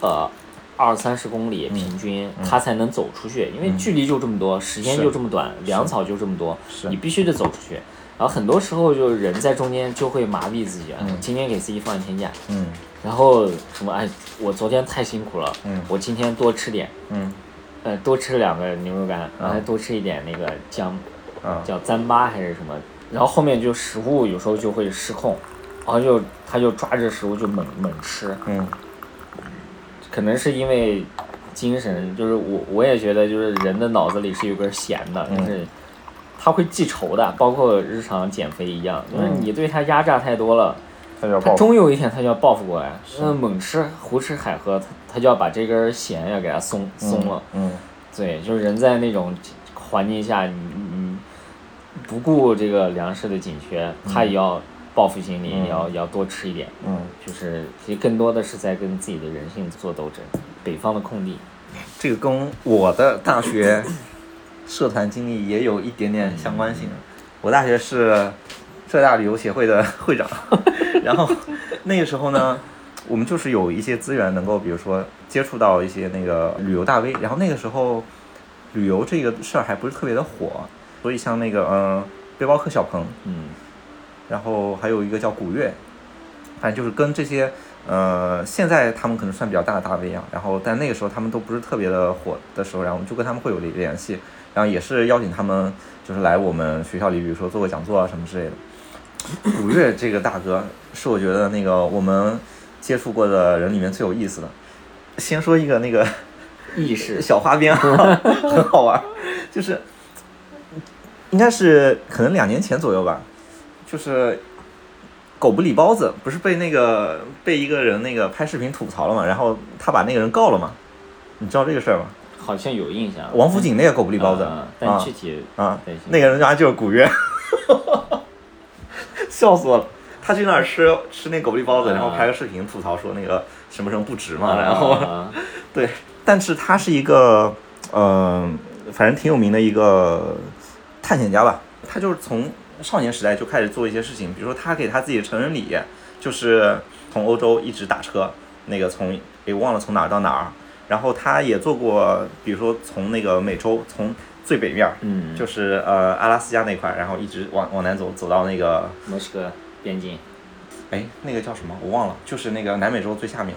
呃，二三十公里平均，他才能走出去，因为距离就这么多，时间就这么短，粮草就这么多，你必须得走出去。然后很多时候就人在中间就会麻痹自己今天给自己放一天假，嗯。然后什么哎，我昨天太辛苦了，嗯。我今天多吃点，嗯。呃，多吃两个牛肉干，然后多吃一点那个姜，嗯叫糌粑还是什么，然后后面就食物有时候就会失控，然后就他就抓着食物就猛猛吃，嗯。可能是因为精神，就是我我也觉得就是人的脑子里是有根弦的，嗯。就是他会记仇的，包括日常减肥一样，就是嗯你对他压榨太多了。他他就要报复终有一天他就要报复过来，那猛吃胡吃海喝，他他就要把这根弦要给他松松了。嗯对，就是人在那种环境下，你你不顾这个粮食的紧缺，他也要报复心理，要要多吃一点。嗯，就是其实更多的是在跟自己的人性做斗争。北方的空地，这个跟我的大学社团经历也有一点点相关性。我大学是浙大旅游协会的 会长，然后那个时候呢，我们就是有一些资源能够，比如说接触到一些那个旅游大 V，然后那个时候旅游这个事儿还不是特别的火，所以像那个嗯、呃背包客小鹏，嗯。然后还有一个叫古月，反正就是跟这些呃，现在他们可能算比较大的大 V 啊，然后但那个时候他们都不是特别的火的时候，然后我们就跟他们会有联联系，然后也是邀请他们就是来我们学校里，比如说做个讲座啊什么之类的。古月这个大哥是我觉得那个我们接触过的人里面最有意思的。先说一个那个意识 小花边啊，很好玩，就是应该是可能两年前左右吧，就是狗不理包子不是被那个被一个人那个拍视频吐槽了嘛，然后他把那个人告了嘛，你知道这个事儿吗？好像有印象。王府井那个狗不理包子啊但啊具体啊对，那个人家就是古月，笑死我了。他去那儿吃吃那狗不理包子，然后拍个视频吐槽说那个什么什么不值嘛，然后啊 对，但是他是一个，呃，反正挺有名的一个探险家吧。他就是从少年时代就开始做一些事情，比如说他给他自己的成人礼，就是从欧洲一直打车，那个从给忘了从哪儿到哪儿。然后他也做过，比如说从那个美洲，从最北面就是呃阿拉斯加那块，然后一直往往南走，走到那个墨西哥边境。哎，那个叫什么？我忘了，就是那个南美洲最下面。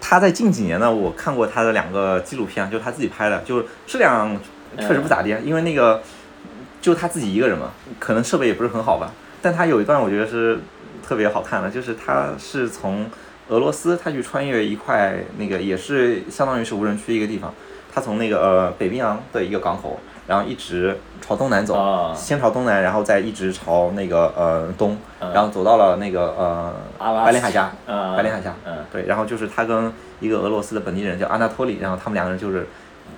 他在近几年呢，我看过他的两个纪录片，就是他自己拍的，就是质量确实不咋地，因为那个就他自己一个人嘛，可能设备也不是很好吧。但他有一段我觉得是特别好看的，就是他是从俄罗斯，他去穿越一块那个也是相当于是无人区一个地方，他从那个呃北冰洋的一个港口，然后一直朝东南走，啊。先朝东南，然后再一直朝那个呃东，嗯。然后走到了那个呃白令海峡，啊白令海峡，嗯。对，然后就是他跟一个俄罗斯的本地人叫阿纳托里，然后他们两个人就是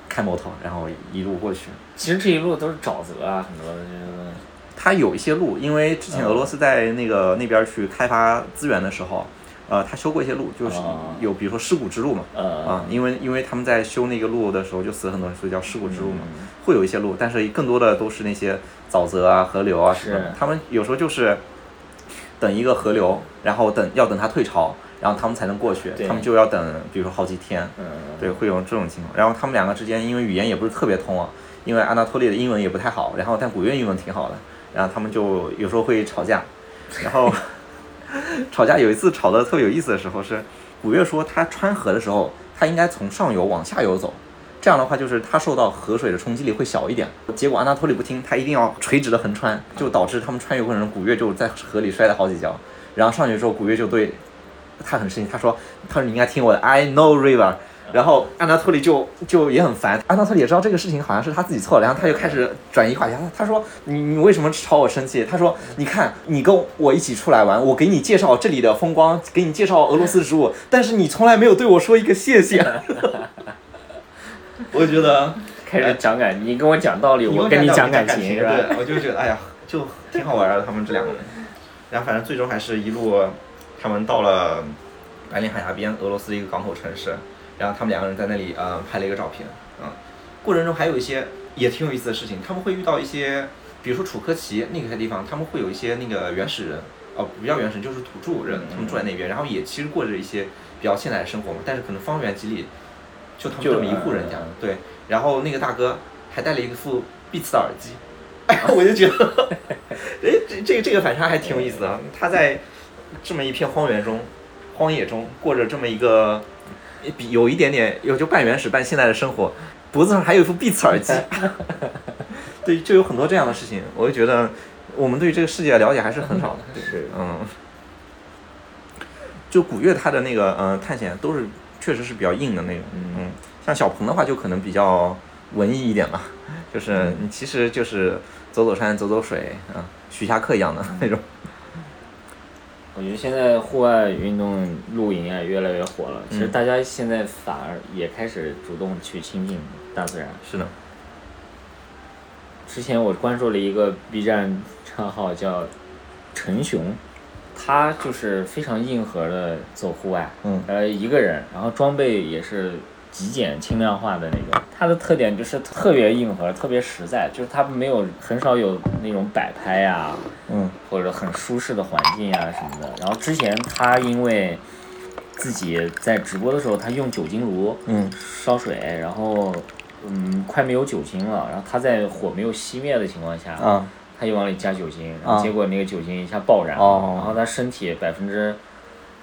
开摩托，然后一路过去。其实这一路都是沼泽啊，很多的这个他有一些路，因为之前俄罗斯在那个那边去开发资源的时候，呃，他修过一些路，就是哦有比如说尸骨之路嘛，呃啊，因为因为他们在修那个路的时候就死了很多人，所以叫尸骨之路嘛。嗯会有一些路，但是更多的都是那些沼泽啊、河流啊什么的。他们有时候就是等一个河流，然后等要等它退潮，然后他们才能过去。他们就要等，比如说好几天。嗯对，会有这种情况。然后他们两个之间因为语言也不是特别通啊，因为安纳托利的英文也不太好，然后但古月英文挺好的，然后他们就有时候会吵架，然后 吵架有一次吵得特别有意思的时候是，古月说他穿河的时候，他应该从上游往下游走。这样的话，就是他受到河水的冲击力会小一点。结果安娜托利不听，他一定要垂直的横穿，就导致他们穿越过程中，古月就在河里摔了好几跤。然后上去之后，古月就对他很生气，他说：“他说你应该听我的，I know river。”然后安纳托利就就也很烦，安纳托利也知道这个事情好像是他自己错了，然后他就开始转移话题。他他说：“你你为什么朝我生气？”他说：“你看，你跟我一起出来玩，我给你介绍这里的风光，给你介绍俄罗斯的食物，但是你从来没有对我说一个谢谢。”我觉得 开始讲感，你跟我讲道理，我跟你讲感情，是吧？对，我就觉得哎呀，就挺好玩的，他们这两个人。然后反正最终还是一路，他们到了白令海峡边，俄罗斯的一个港口城市，然后他们两个人在那里呃拍了一个照片，嗯，过程中还有一些也挺有意思的事情，他们会遇到一些，比如说楚科奇那个地方，他们会有一些那个原始人，哦，不叫原始人，就是土著人，他们住在那边，然后也其实过着一些比较现代的生活嘛，但是可能方圆几里就他们这么一户人家嗯，对，然后那个大哥还带了一副 Beats 的耳机，哎，我就觉得，哎，这这个这个反差还挺有意思的。他在这么一片荒原中、荒野中过着这么一个比有一点点有就半原始半现代的生活，脖子上还有一副 Beats 耳机，对，就有很多这样的事情。我就觉得我们对这个世界的了解还是很少的。对，嗯，就古月他的那个呃探险都是确实是比较硬的那种，嗯，像小鹏的话就可能比较文艺一点吧，就是你其实就是走走山走走水啊，徐霞客一样的那种。我觉得现在户外运动露营啊越来越火了，其实大家现在反而也开始主动去亲近大自然。是的，之前我关注了一个 B 站账号叫陈雄，他就是非常硬核的走户外，嗯。呃一个人，然后装备也是极简轻量化的那种。它的特点就是特别硬核，特别实在，就是它没有很少有那种摆拍呀、嗯或者很舒适的环境啊什么的。然后之前他因为自己在直播的时候，他用酒精炉嗯烧水，然后嗯快没有酒精了，然后他在火没有熄灭的情况下，嗯他就往里加酒精，然后啊结果那个酒精一下爆燃了，哦然后他身体百分之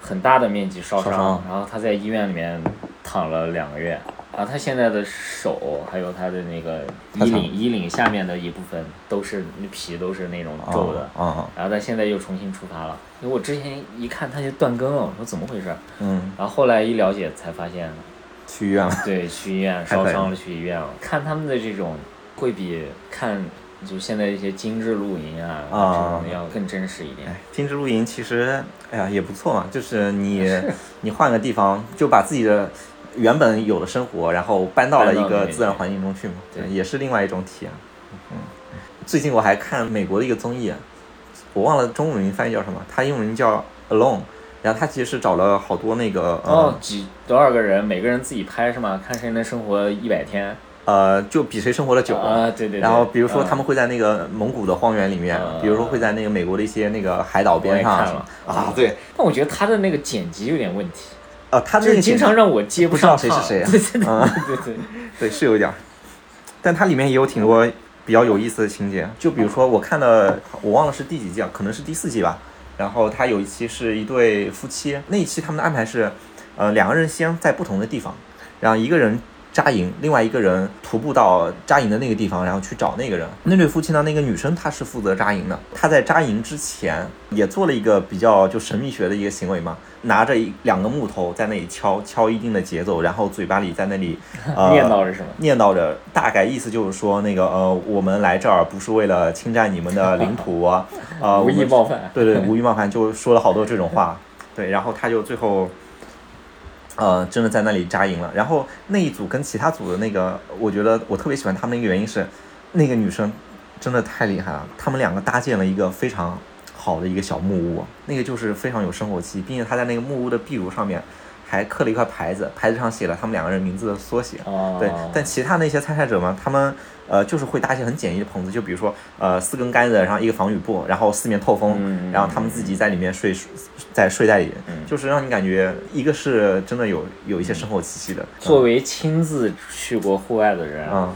很大的面积烧伤，烧伤然后他在医院里面躺了两个月。然后他现在的手还有他的那个衣领衣领下面的一部分都是那皮都是那种皱的，啊啊然后他现在又重新出发了。因为我之前一看他就断更了，我说怎么回事？嗯，然后后来一了解才发现，去医院了。对，去医院烧伤了，去医院了。看他们的这种，会比看就现在一些精致露营啊啊要更真实一点。哎，精致露营其实，哎呀也不错嘛，就是你 你换个地方，就把自己的原本有的生活，然后搬到了一个自然环境中去嘛，对也是另外一种体验。嗯，最近我还看美国的一个综艺，我忘了中文名翻译叫什么，它英文名叫 Alone，然后他其实是找了好多那个呃、哦，几多少个人，每个人自己拍是吗？看谁能生活一百天。呃，就比谁生活的久。啊，对对对。然后比如说他嗯们会在那个蒙古的荒原里面，嗯比如说会在那个美国的一些那个海岛边上啊，对，但我觉得他的那个剪辑有点问题，啊，他就是那个剪经常让我接不知道谁是谁啊对对对。是有一点儿，但它里面也有挺多比较有意思的情节。就比如说，我看的，我忘了是第几季啊，可能是第四季吧。然后他有一期是一对夫妻，那一期他们的安排是，呃，两个人先在不同的地方，然后一个人扎营，另外一个人徒步到扎营的那个地方，然后去找那个人。那对夫妻呢，那个女生她是负责扎营的，她在扎营之前也做了一个比较就神秘学的一个行为嘛，拿着一两个木头在那里敲敲一定的节奏，然后嘴巴里在那里 呃念叨着什么？念叨着，大概意思就是说，那个呃，我们来这儿不是为了侵占你们的领土啊，呃，无意冒犯。对对，无意冒犯，就说了好多这种话，对，然后他就最后，呃，真的在那里扎营了。然后那一组跟其他组的那个，我觉得我特别喜欢他们的一个原因是，那个女生真的太厉害了，他们两个搭建了一个非常好的一个小木屋，那个就是非常有生活气，并且她在那个木屋的壁炉上面还刻了一块牌子，牌子上写了他们两个人名字的缩写。哦。对，但其他那些参赛者嘛，他们呃就是会搭一些很简易的棚子，就比如说呃四根杆子，然后一个防雨布，然后四面透风，嗯然后他们自己在里面睡，在睡袋里，嗯就是让你感觉一个是真的有有一些生活气息的。作为亲自去过户外的人，嗯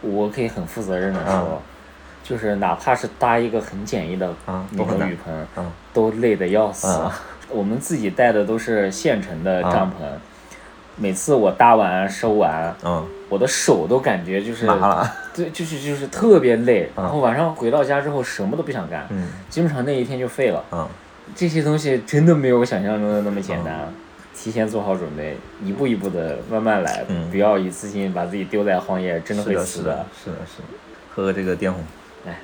我可以很负责任的说，嗯就是哪怕是搭一个很简易的嗯那都很难种雨棚，嗯都累得要死。嗯 我们自己带的都是现成的帐篷，每次我搭完收完，嗯，我的手都感觉就是麻了，对，就是就是特别累，嗯。然后晚上回到家之后什么都不想干，嗯。基本上那一天就废了。嗯。这些东西真的没有我想象中的那么简单。提前做好准备，一步一步的慢慢来，嗯。不要一次性把自己丢在荒野，真的会死是的，是的，是的，喝个这个滇红，哎，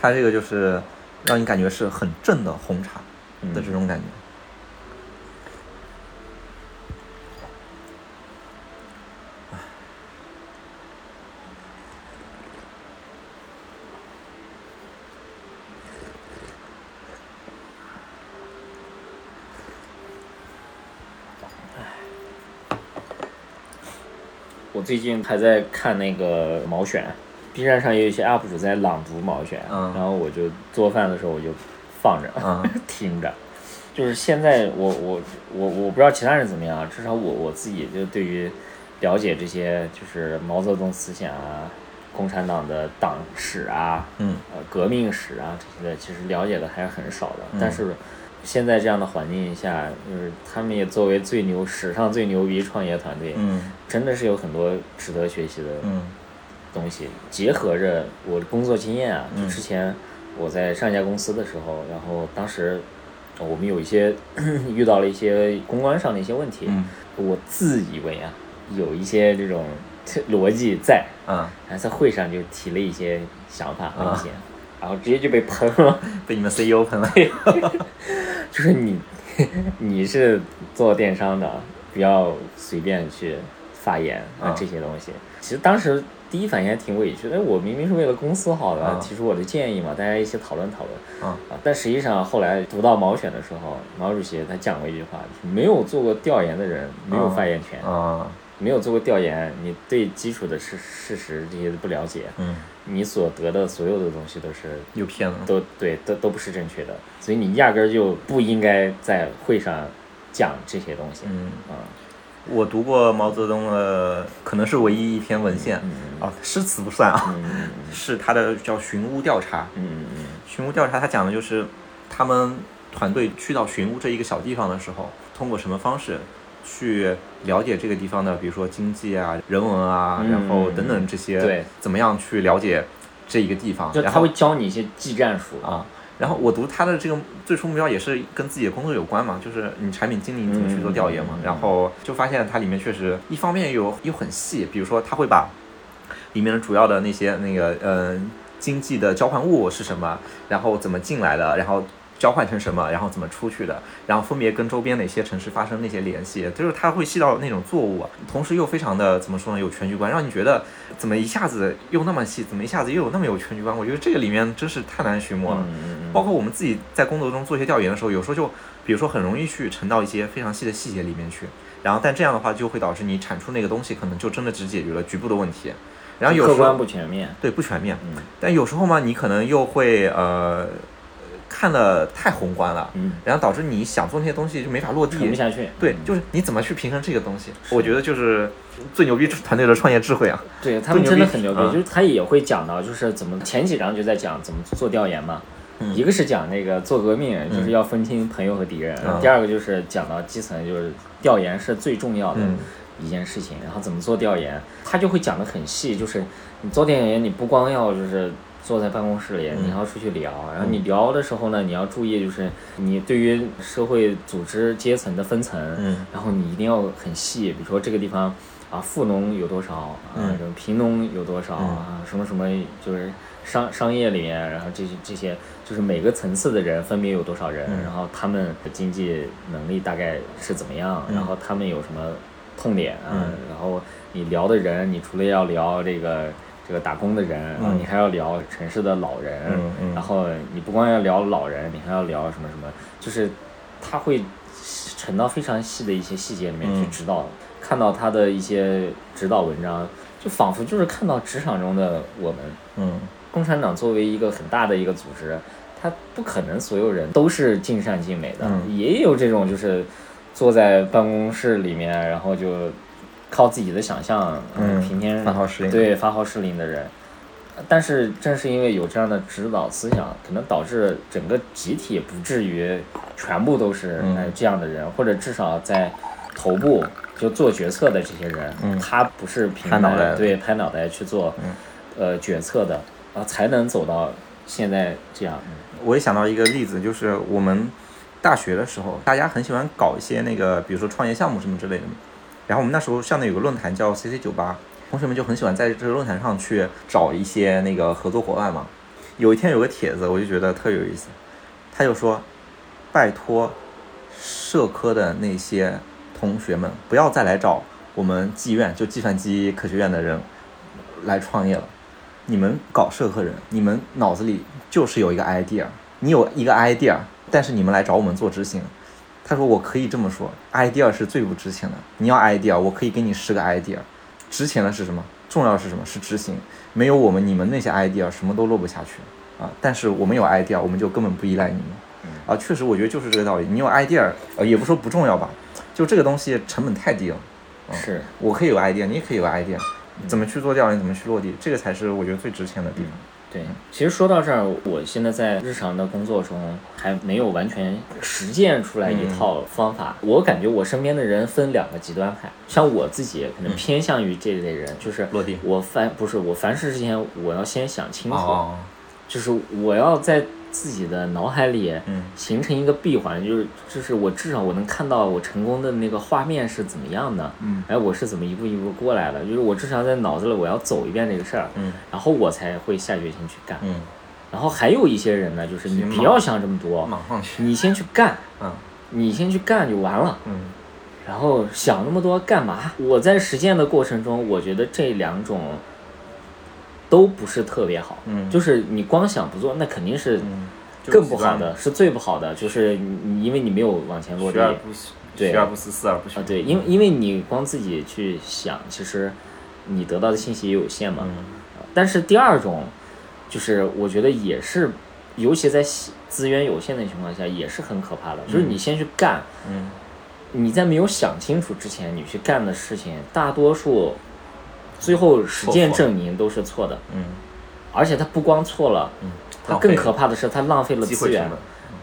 它这个就是让你感觉是很正的红茶嗯。的这种感觉。我最近还在看那个毛选，B 站上也有一些 UP 主在朗读毛选，嗯。然后我就做饭的时候我就放着、嗯。听着。就是现在我我我我不知道其他人怎么样，至少我我自己就对于了解这些就是毛泽东思想啊，共产党的党史啊，嗯。呃，革命史啊这些的，其实了解的还是很少的。嗯。但是现在这样的环境下，就是他们也作为最牛、史上最牛逼创业团队，嗯。真的是有很多值得学习的嗯。东西。结合着我的工作经验啊，就嗯。之前我在上一家公司的时候，然后当时我们有一些 遇到了一些公关上的一些问题，嗯。我自以为啊有一些这种逻辑在，啊，然后在会上就提了一些想法和意见，啊然后直接就被喷了。被你们 CEO 喷了。就是你你是做电商的，不要随便去发言啊啊这些东西。其实当时第一反应还挺委屈的，哎我明明是为了公司好的，啊提出我的建议嘛，大家一起讨论讨论啊啊。但实际上后来读到毛选的时候，毛主席他讲过一句话，就是没有做过调研的人没有发言权，啊，没有做过调研，你对基础的事事实这些都不了解，嗯，你所得的所有的东西都是又偏了。都对，都都不是正确的，所以你压根儿就不应该在会上讲这些东西。嗯，啊，我读过毛泽东的，可能是唯一一篇文献。嗯啊，诗词不算啊，是他的叫寻乌调查。嗯嗯寻乌调查，他讲的就是他们团队去到寻乌这一个小地方的时候，通过什么方式去了解这个地方的，比如说经济啊、人文啊，嗯然后等等这些，对，怎么样去了解这一个地方？就他会教你一些技战术。啊。然后我读他的这个最初目标也是跟自己的工作有关嘛，就是你产品经理怎么去做调研嘛。嗯嗯嗯然后就发现它里面确实一方面有又很细，比如说他会把里面的主要的那些那个呃经济的交换物是什么，然后怎么进来的，然后交换成什么，然后怎么出去的，然后分别跟周边哪些城市发生那些联系，就是它会细到那种作物，同时又非常的怎么说呢，有全局观，让你觉得怎么一下子又那么细，怎么一下子又有那么有全局观？我觉得这个里面真是太难寻摸了。包括我们自己在工作中做一些调研的时候，有时候就比如说很容易去沉到一些非常细的细节里面去，然后但这样的话就会导致你产出那个东西可能就真的只解决了局部的问题，然后有客观时候不全面。对不全面，嗯但有时候嘛，你可能又会呃看的太宏观了，嗯，然后导致你想做那些东西就没法落地沉不。下去。对，就是你怎么去平衡这个东西？我觉得就是最牛逼团队的创业智慧啊！对他们真的很牛逼，嗯就是他也会讲到，就是怎么前几章就在讲怎么做调研嘛。嗯一个是讲那个做革命，就是要分清朋友和敌人；嗯第二个就是讲到基层，就是调研是最重要的嗯一件事情。然后怎么做调研，他就会讲的很细，就是你做调研，你不光要就是坐在办公室里，嗯。你要出去聊。然后你聊的时候呢，你要注意就是你对于社会组织阶层的分层，嗯。然后你一定要很细，比如说这个地方啊，富农有多少啊，嗯。什么贫农有多少啊，什么什么就是商商业里面，然后这些这些就是每个层次的人分别有多少人，嗯。然后他们的经济能力大概是怎么样，嗯。然后他们有什么痛点啊，嗯。然后你聊的人，你除了要聊这个。这个打工的人，然后你还要聊城市的老人，然后你不光要聊老人，你还要聊什么什么，就是他会沉到非常细的一些细节里面去嗯。指导，看到他的一些指导文章，就仿佛就是看到职场中的我们。嗯。共产党作为一个很大的一个组织，他不可能所有人都是尽善尽美的，嗯。也有这种就是坐在办公室里面，然后就靠自己的想象，嗯平天发号施令对发号施令的人。但是正是因为有这样的指导思想，可能导致整个集体不至于全部都是这样的人，或者至少在头部就做决策的这些人，嗯他不是凭拍脑袋对拍脑袋去做、嗯呃决策的啊，才能走到现在这样。我也想到一个例子，就是我们大学的时候，大家很喜欢搞一些那个，比如说创业项目什么之类的嘛。然后我们那时候校内有个论坛叫 CC 酒吧，同学们就很喜欢在这个论坛上去找一些那个合作伙伴嘛。有一天有个帖子，我就觉得特有意思，他就说：“拜托社科的那些同学们，不要再来找我们技院，就计算机科学院的人来创业了。你们搞社科人，你们脑子里就是有一个 idea，你有一个 idea，但是你们来找我们做执行。他说我可以这么说，idea 是最不值钱的。你要 idea，我可以给你十个 idea，值钱的是什么？重要的是什么？是执行。没有我们，你们那些 idea 什么都落不下去啊。但是我们有 idea，我们就根本不依赖你们啊。确实，我觉得就是这个道理。你有 idea，呃，也不说不重要吧，就这个东西成本太低了。是，我可以有 idea，你也可以有 idea，怎么去做调研，怎么去落地，这个才是我觉得最值钱的地方。对，其实说到这儿，我现在在日常的工作中还没有完全实践出来一套方法。我感觉我身边的人分两个极端派，像我自己可能偏向于这类人，就是落地。我凡不是我凡事之前，我要先想清楚，就是我要在。自己的脑海里形成一个闭环，就是就是我至少我能看到我成功的那个画面是怎么样的，哎，我是怎么一步一步过来的，就是我至少在脑子里我要走一遍这个事儿，然后我才会下决心去干。然后还有一些人呢，就是你不要想这么多，你先去干，你先去干就完了。然后想那么多干嘛？我在实践的过程中，我觉得这两种。都不是特别好，嗯，就是你光想不做，那肯定是更不好的，是最不好的，就是你因为你没有往前落地，对，虚而不思，思而不学啊，对，因为因为你光自己去想，其实你得到的信息也有限嘛，但是第二种，就是我觉得也是，尤其在资源有限的情况下，也是很可怕的，就是你先去干，嗯，你在没有想清楚之前，你去干的事情，大多数。最后实践证明都是错的，嗯，而且它不光错了，嗯，它更可怕的是它浪费了资源。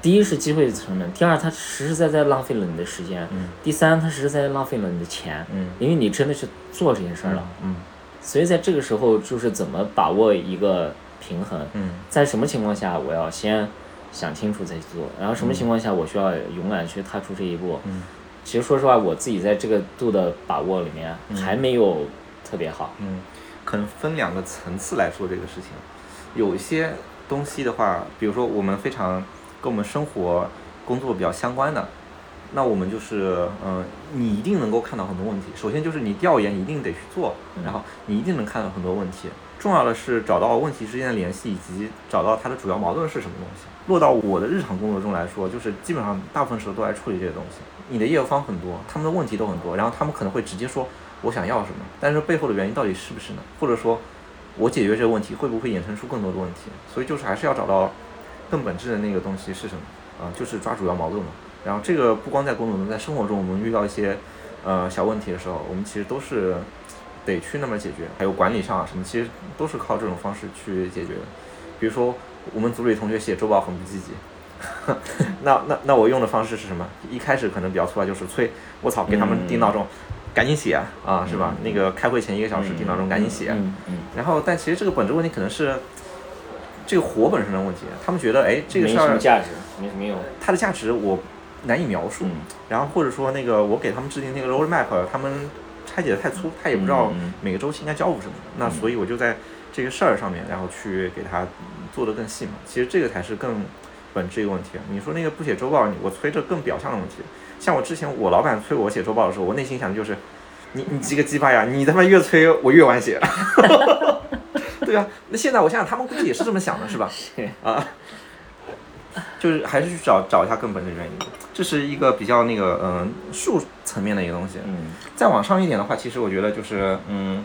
第一是机会成本，第二它实实在在浪费了你的时间，嗯，第三它实实在在浪费了你的钱，嗯，因为你真的去做这件事儿了，嗯，所以在这个时候就是怎么把握一个平衡，嗯，在什么情况下我要先想清楚再去做，然后什么情况下我需要勇敢去踏出这一步，嗯，其实说实话我自己在这个度的把握里面还没有。特别好，嗯，可能分两个层次来说这个事情，有一些东西的话，比如说我们非常跟我们生活、工作比较相关的，那我们就是，嗯，你一定能够看到很多问题。首先就是你调研一定得去做，然后你一定能看到很多问题。重要的是找到问题之间的联系，以及找到它的主要矛盾是什么东西。落到我的日常工作中来说，就是基本上大部分时候都在处理这些东西。你的业务方很多，他们的问题都很多，然后他们可能会直接说。我想要什么？但是背后的原因到底是不是呢？或者说，我解决这个问题会不会衍生出更多的问题？所以就是还是要找到更本质的那个东西是什么啊？就是抓主要矛盾嘛。然后这个不光在工作中，在生活中，我们遇到一些呃小问题的时候，我们其实都是得去那么解决。还有管理上啊什么，其实都是靠这种方式去解决的。比如说我们组里同学写周报很不积极，那那那我用的方式是什么？一开始可能比较粗暴，就是催我操，给他们定闹钟。赶紧写啊，是吧？那个开会前一个小时定闹钟，赶紧写。嗯嗯。然后，但其实这个本质问题可能是这个活本身的问题。他们觉得，哎，这个事儿没什么价值，没什么用。它的价值我难以描述。然后或者说，那个我给他们制定那个 roadmap，他们拆解的太粗，他也不知道每个周期应该交付什么。那所以我就在这个事儿上面，然后去给他做的更细嘛。其实这个才是更本质一个问题。你说那个不写周报，我催着更表象的问题。像我之前，我老板催我写周报的时候，我内心想的就是，你你这个鸡巴呀，你他妈越催我越晚写。对啊，那现在我想想，他们估计也是这么想的，是吧？啊，就是还是去找找一下根本的原因，这是一个比较那个嗯术层面的一个东西。嗯，再往上一点的话，其实我觉得就是嗯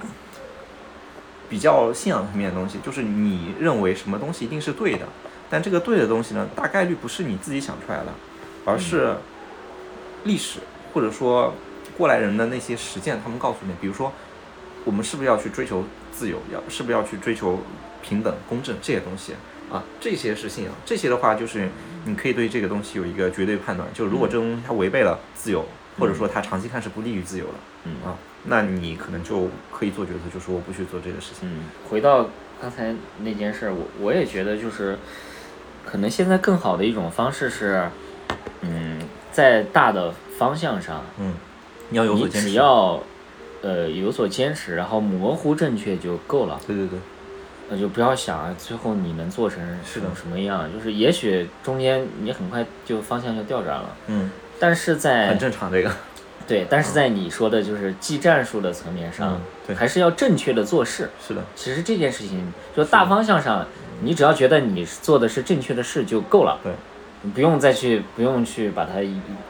比较信仰层面的东西，就是你认为什么东西一定是对的，但这个对的东西呢，大概率不是你自己想出来的，而是。历史或者说过来人的那些实践，他们告诉你，比如说我们是不是要去追求自由，要是不是要去追求平等、公正这些东西啊？这些是信仰。这些的话，就是你可以对这个东西有一个绝对判断。就如果这东西它违背了自由，或者说它长期看是不利于自由的，嗯啊，那你可能就可以做决策，就说我不去做这个事情。嗯，回到刚才那件事，我我也觉得就是可能现在更好的一种方式是，嗯。在大的方向上，嗯，你要有所坚持，你只要，呃，有所坚持，然后模糊正确就够了。对对对，那就不要想最后你能做成是种什么样，就是也许中间你很快就方向就调转了。嗯，但是在很正常这个。对，但是在你说的就是技战术的层面上，对，还是要正确的做事。是的，其实这件事情就大方向上，你只要觉得你做的是正确的事就够了。对。你不用再去，不用去把它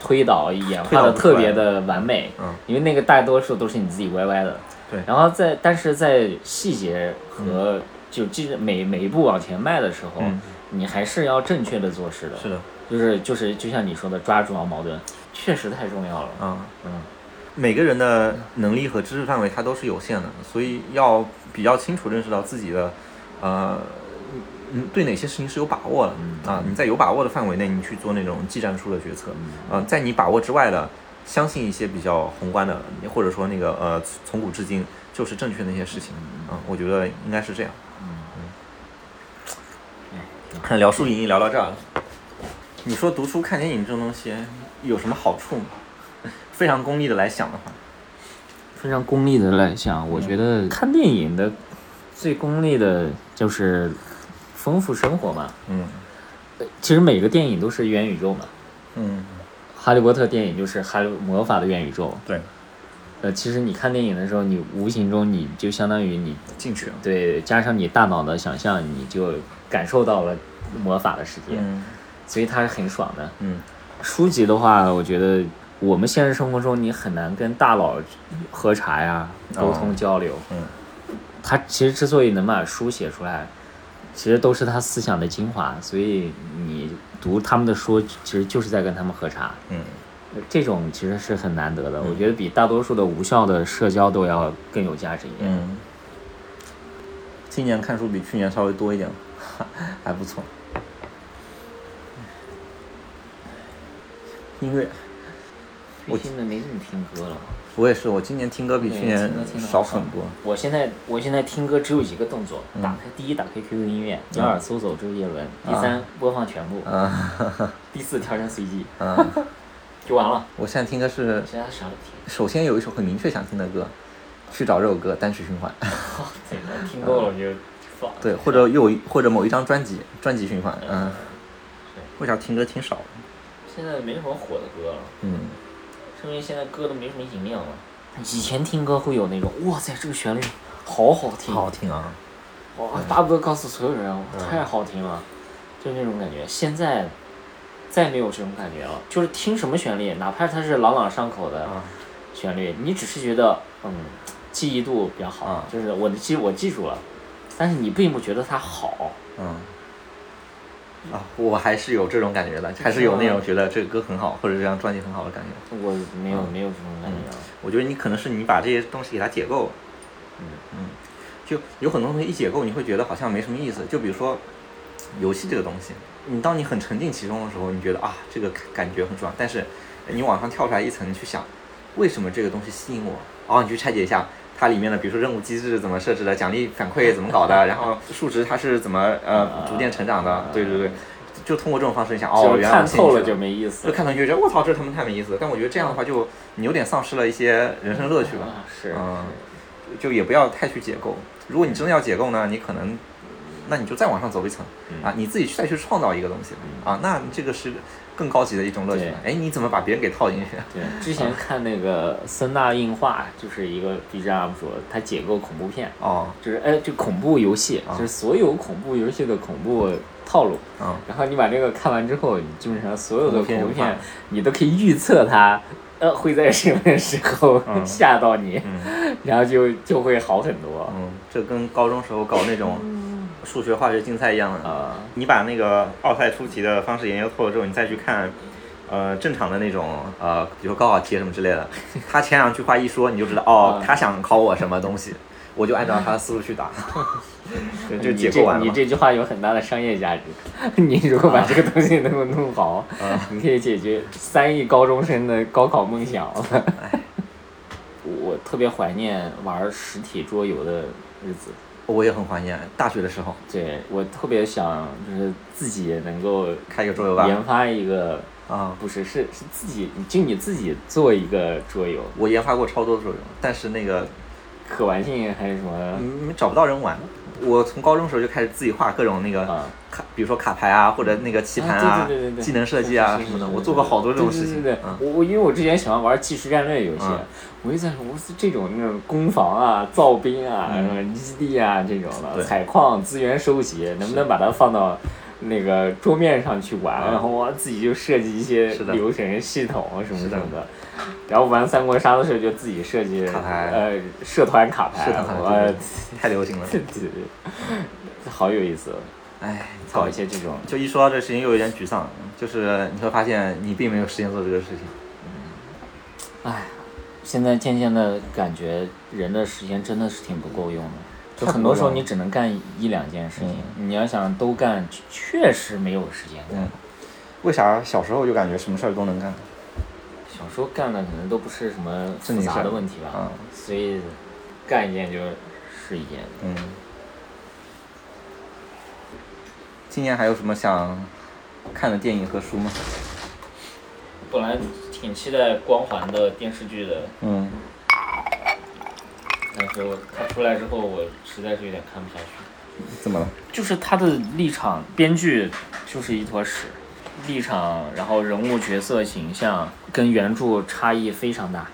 推导演化的特别的完美，嗯，因为那个大多数都是你自己歪歪的，对。然后在，但是在细节和就记每每一步往前迈的时候，你还是要正确的做事的，是的，就是就是就像你说的抓住矛盾，确实太重要了，嗯。嗯。每个人的能力和知识范围它都是有限的，所以要比较清楚认识到自己的，呃，嗯，对哪些事情是有把握的啊？你在有把握的范围内，你去做那种技战术的决策，啊，在你把握之外的，相信一些比较宏观的，或者说那个呃，从古至今就是正确的一些事情啊，我觉得应该是这样。嗯嗯，聊书影音聊到这儿了，你说读书看电影这种东西有什么好处吗？非常功利的来想的话，非常功利的来想，我觉得看电影的最功利的就是丰富生活嘛。嗯，其实每个电影都是元宇宙嘛。嗯，哈利波特电影就是哈利魔法的元宇宙。对。呃，其实你看电影的时候，你无形中你就相当于你进去了。对，加上你大脑的想象，你就感受到了魔法的世界。嗯。所以它是很爽的。嗯。书籍的话，我觉得我们现实生活中你很难跟大佬喝茶呀、沟通交流。嗯。他其实之所以能把书写出来，其实都是他思想的精华。所以你读他们的书，其实就是在跟他们喝茶。嗯。这种其实是很难得的，我觉得比大多数的无效的社交都要更有价值一点。嗯，今年看书比去年稍微多一点，还不错。音乐，我现在没怎么听歌了。我也是，我今年听歌比去年少很多。我现在我现在听歌只有一个动作：打开第一，打开 QQ 音乐；第二，搜索周杰伦；第三，播放全部；第四，调成随机。就完了。我现在听歌是，听。首先有一首很明确想听的歌，去找这首歌单曲循环。听够了就放。对，或者有或者某一张专辑专辑循环，嗯。为啥听歌挺少了？现在没什么火的歌了。嗯。是因为现在歌都没什么营养了。以前听歌会有那种，哇塞，这个旋律好好听。好听啊！哇，巴不得告诉所有人，太好听了，就那种感觉。现在。再没有这种感觉了，就是听什么旋律，哪怕它是朗朗上口的旋律，你只是觉得嗯，记忆度比较好，就是我的记我记住了，但是你并不觉得它好。嗯。啊，我还是有这种感觉的，还是有那种觉得这个歌很好，或者这张专辑很好的感觉。我没有没有这种感觉。我觉得你可能是你把这些东西给它解构。嗯嗯。就有很多东西一解构，你会觉得好像没什么意思。就比如说游戏这个东西。你当你很沉浸其中的时候，你觉得啊，这个感觉很爽。但是，你往上跳出来一层去想，为什么这个东西吸引我？哦，你去拆解一下它里面的，比如说任务机制怎么设置的，奖励反馈怎么搞的，然后数值它是怎么呃逐渐成长的？对对对，就通过这种方式，你想哦，原来看透了就没意思。就看透就觉得我操，这他妈太没意思。但我觉得这样的话，就你有点丧失了一些人生乐趣吧。是。嗯，就也不要太去解构。如果你真的要解构呢，你可能。那你就再往上走一层啊，你自己再去创造一个东西啊，那这个是更高级的一种乐趣。哎，你怎么把别人给套进去？对，之前看那个森纳映画，就是一个 B 站 UP 主，他解构恐怖片哦，就是哎，这恐怖游戏，就是所有恐怖游戏的恐怖套路。嗯，然后你把这个看完之后，你基本上所有的恐怖片，你都可以预测它呃会在什么时候 吓到你，然后就就会好很多。嗯，这跟高中时候搞那种。数学、化学竞赛一样的啊！你把那个奥赛出题的方式研究透了之后，你再去看，呃，正常的那种呃，比如高考题什么之类的，他前两句话一说，你就知道哦，他想考我什么东西，我就按照他的思路去答，就解构完了。你这句话有很大的商业价值，你如果把这个东西能够弄好，你可以解决三亿高中生的高考梦想。我特别怀念玩实体桌游的日子。我也很怀念大学的时候。对，我特别想就是自己能够开一个桌游吧，研发一个啊，不是，是是自己，就你自己做一个桌游。我研发过超多桌游，但是那个可玩性还是什么？嗯，找不到人玩。我从高中时候就开始自己画各种那个卡，比如说卡牌啊，或者那个棋盘啊，技能设计啊什么的。我做过好多这种事情。对对对，我我因为我之前喜欢玩即时战略游戏，我就在说，我是这种那种攻防啊、造兵啊、什么基地啊这种的，采矿资源收集，能不能把它放到那个桌面上去玩？然后我自己就设计一些流程、系统什么什么的。然后玩三国杀的时候就自己设计卡牌，呃，社团卡牌，我太流行了，对对对，好有意思。哎，搞一些这种，就一说到这事情又有点沮丧，就是你会发现你并没有时间做这个事情。嗯，哎，现在渐渐的感觉人的时间真的是挺不够用的，就很多时候你只能干一两件事情，你要想都干，确实没有时间干。为啥小时候就感觉什么事儿都能干？小时候干的可能都不是什么复杂的问题吧，所以干一件就是一件。嗯。今年还有什么想看的电影和书吗？本来挺期待光环的电视剧的。嗯。但是他出来之后，我实在是有点看不下去。怎么了？就是他的立场，编剧就是一坨屎。立场，然后人物角色形象跟原著差异非常大。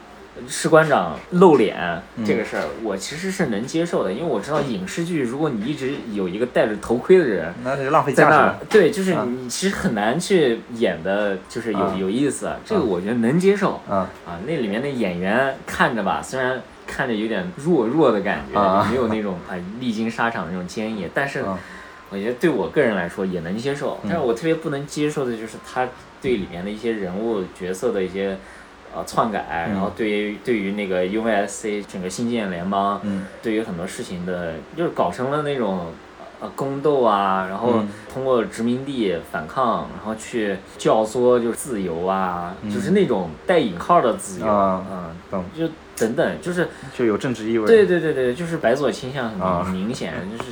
士官长露脸这个事儿，我其实是能接受的，因为我知道影视剧，如果你一直有一个戴着头盔的人，那就浪费价值了。对，就是你其实很难去演的，就是有有意思。这个我觉得能接受。啊，那里面的演员看着吧，虽然看着有点弱弱的感觉，没有那种啊历经沙场的那种坚毅，但是。我觉得对我个人来说也能接受，但是我特别不能接受的就是他对里面的一些人物角色的一些呃篡改，然后对于对于那个 USC 整个新建联邦，对于很多事情的，就是搞成了那种呃宫斗啊，然后通过殖民地反抗，然后去教唆就是自由啊，就是那种带引号的自由，嗯，就等等，就是就有政治意味，对对对对，就是白左倾向很明显，就是。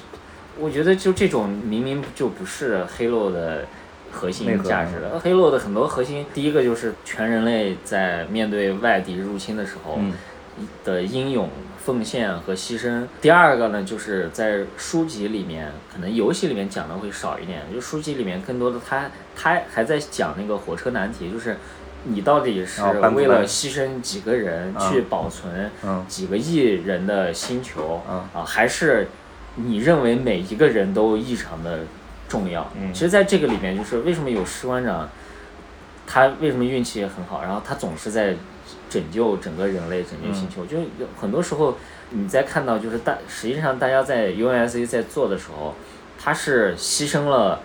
我觉得就这种明明就不是黑洛的核心价值了。黑洛的很多核心，第一个就是全人类在面对外敌入侵的时候的英勇奉献和牺牲。第二个呢，就是在书籍里面，可能游戏里面讲的会少一点。就书籍里面更多的，他他还在讲那个火车难题，就是你到底是为了牺牲几个人去保存几个亿人的星球啊，还是？你认为每一个人都异常的重要。嗯，其实，在这个里面，就是为什么有士官长，他为什么运气也很好，然后他总是在拯救整个人类、拯救星球。就很多时候，你在看到，就是大实际上大家在 UNSC 在做的时候，他是牺牲了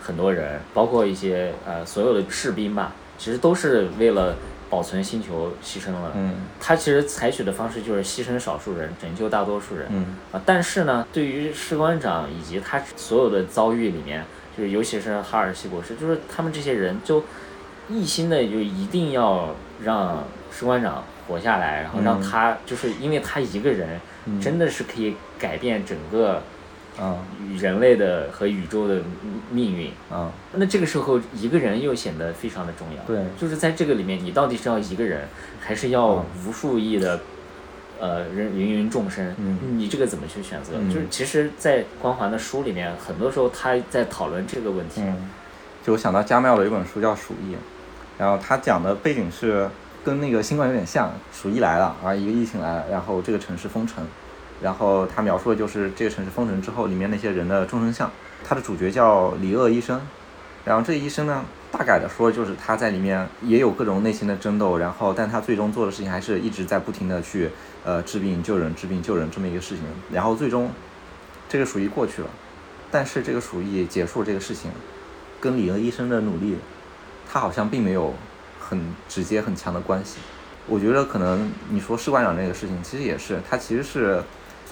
很多人，包括一些呃所有的士兵吧，其实都是为了。保存星球牺牲了，嗯，他其实采取的方式就是牺牲少数人，拯救大多数人，嗯啊，但是呢，对于士官长以及他所有的遭遇里面，就是尤其是哈尔西博士，就是他们这些人就一心的就一定要让士官长活下来，然后让他就是因为他一个人真的是可以改变整个。啊，人类的和宇宙的命运啊，那这个时候一个人又显得非常的重要。对，就是在这个里面，你到底是要一个人，还是要无数亿的，呃，人芸芸众生？嗯，你这个怎么去选择？就是其实，在光环的书里面，很多时候他在讨论这个问题。嗯，就我想到加缪的一本书叫《鼠疫》，然后他讲的背景是跟那个新冠有点像，鼠疫来了啊，一个疫情来了，然后这个城市封城。然后他描述的就是这个城市封城之后，里面那些人的众生相。他的主角叫李鄂医生，然后这医生呢，大概的说就是他在里面也有各种内心的争斗，然后但他最终做的事情还是一直在不停的去呃治病救人、治病救人这么一个事情。然后最终这个鼠疫过去了，但是这个鼠疫结束这个事情，跟李鄂医生的努力，他好像并没有很直接很强的关系。我觉得可能你说士官长这个事情，其实也是他其实是。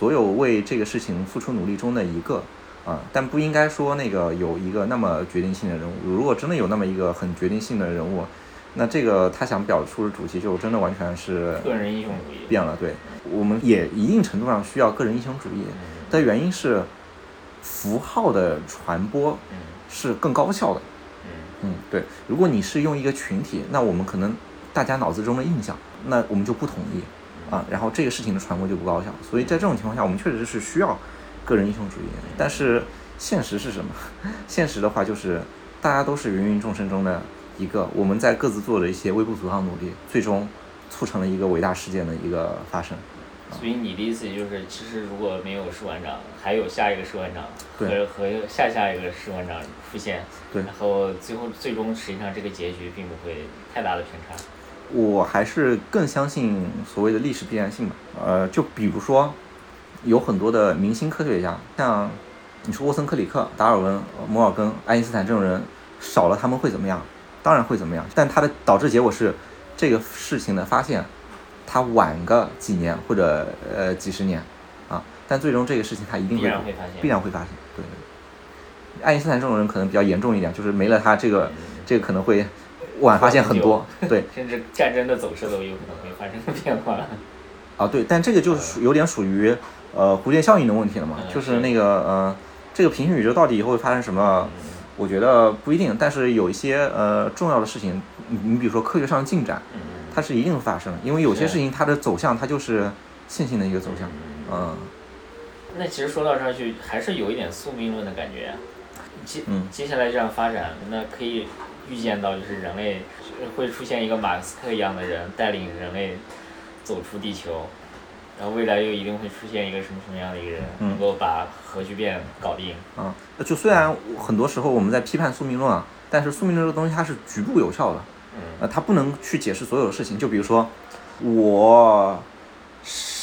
所有为这个事情付出努力中的一个啊，但不应该说那个有一个那么决定性的人物。如果真的有那么一个很决定性的人物，那这个他想表述的主题就真的完全是个人英雄主义变了。对，我们也一定程度上需要个人英雄主义的原因是符号的传播是更高效的。嗯，对。如果你是用一个群体，那我们可能大家脑子中的印象，那我们就不统一。啊，然后这个事情的传播就不高效，所以在这种情况下，我们确实是需要个人英雄主义。但是现实是什么？现实的话就是，大家都是芸芸众生中的一个，我们在各自做的一些微不足道努力，最终促成了一个伟大事件的一个发生。所以你的意思就是，其实如果没有士官长，还有下一个士官长和和下下一个士官长出现，对，然后最后最终实际上这个结局并不会太大的偏差。我还是更相信所谓的历史必然性吧。呃，就比如说，有很多的明星科学家，像你说沃森、克里克、达尔文、摩尔根、爱因斯坦这种人，少了他们会怎么样？当然会怎么样。但他的导致结果是，这个事情的发现，它晚个几年或者呃几十年，啊，但最终这个事情它一定必会然会发现。必然会发生。对，爱因斯坦这种人可能比较严重一点，就是没了他这个这个可能会晚发现很多。对，甚至战争的走势都有可能会发生变化。啊对，但这个就是属有点属于呃蝴蝶效应的问题了嘛，嗯就是那个呃这个平行宇宙到底以后会发生什么？我觉得不一定，但是有一些呃重要的事情，你你比如说科学上的进展，嗯它是一定会发生，因为有些事情它的走向它就是线性的一个走向，嗯那其实说到这儿就还是有一点宿命论的感觉。接嗯接下来这样发展，那可以预见到就是人类会出现一个马克思克一样的人带领人类走出地球，然后未来又一定会出现一个什么什么样的一个人，嗯能够把核聚变搞定。嗯，就虽然很多时候我们在批判宿命论啊，但是宿命论这个东西它是局部有效的，嗯呃，它不能去解释所有的事情。就比如说，我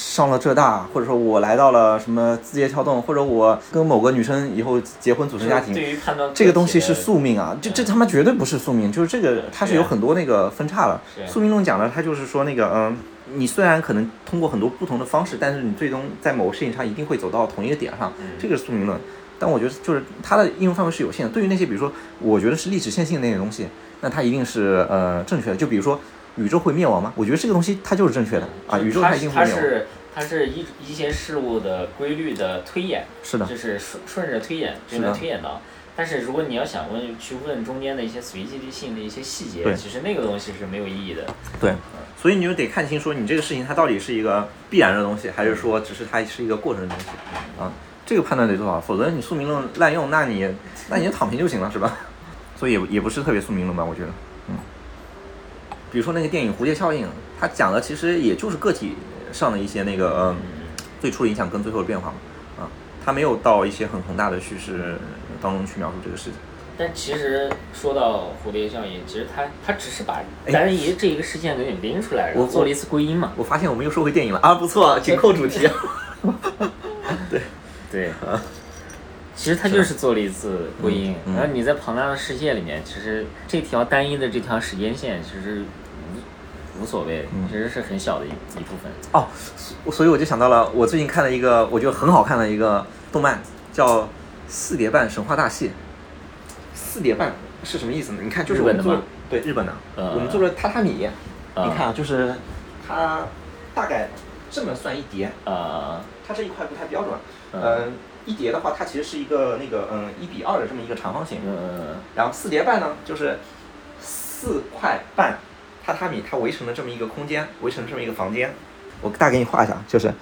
上了浙大，或者说我来到了什么字节跳动，或者我跟某个女生以后结婚组成家庭，对于判断这个东西是宿命啊，这这他妈绝对不是宿命，就是这个它是有很多那个分叉了。宿命论讲的，它就是说那个嗯，你虽然可能通过很多不同的方式，但是你最终在某个事情上一定会走到同一个点上，嗯这个是宿命论。但我觉得就是它的应用范围是有限的。对于那些比如说我觉得是历史线性的那些东西，那它一定是呃正确的。就比如说宇宙会灭亡吗？我觉得这个东西它就是正确的啊，宇宙它它一定会灭亡。它是它是一一些事物的规律的推演，是的，就是顺顺着推演就是能推演到。但是如果你要想问去问中间的一些随机性的一些细节，其实那个东西是没有意义的。对，所以你就得看清说你这个事情它到底是一个必然的东西，还是说只是它是一个过程的东西啊？这个判断得做好，否则你宿命论滥用，那你那你就躺平就行了，是吧？所以也也不是特别宿命论吧，我觉得，嗯。比如说那个电影《蝴蝶效应》，它讲的其实也就是个体上的一些那个嗯最初的影响跟最后的变化嘛，啊，他没有到一些很宏大的叙事当中去描述这个事情。但其实说到蝴蝶效应，其实他他只是把哎单一这一个事件给你拎出来，然后我做了一次归因嘛。我发现我们又说回电影了啊，不错，紧扣主题。对对，其实他就是做了一次归因，然后你在庞大的世界里面，其实这条单一的这条时间线其实无无所谓，其实是很小的一一部分。哦，所所以我就想到了，我最近看了一个我觉得很好看的一个动漫，叫《四叠半神话大戏》。四叠半是什么意思呢？你看，就是我们做日本的对日本的，呃我们做了榻榻米，呃你看啊，就是它大概这么算一叠，呃，它这一块不太标准，嗯嗯，一叠的话，它其实是一个那个嗯一比二的这么一个长方形，嗯，然后四叠半呢，就是四块半榻榻米，它围成了这么一个空间，围成了这么一个房间。我大概给你画一下，就是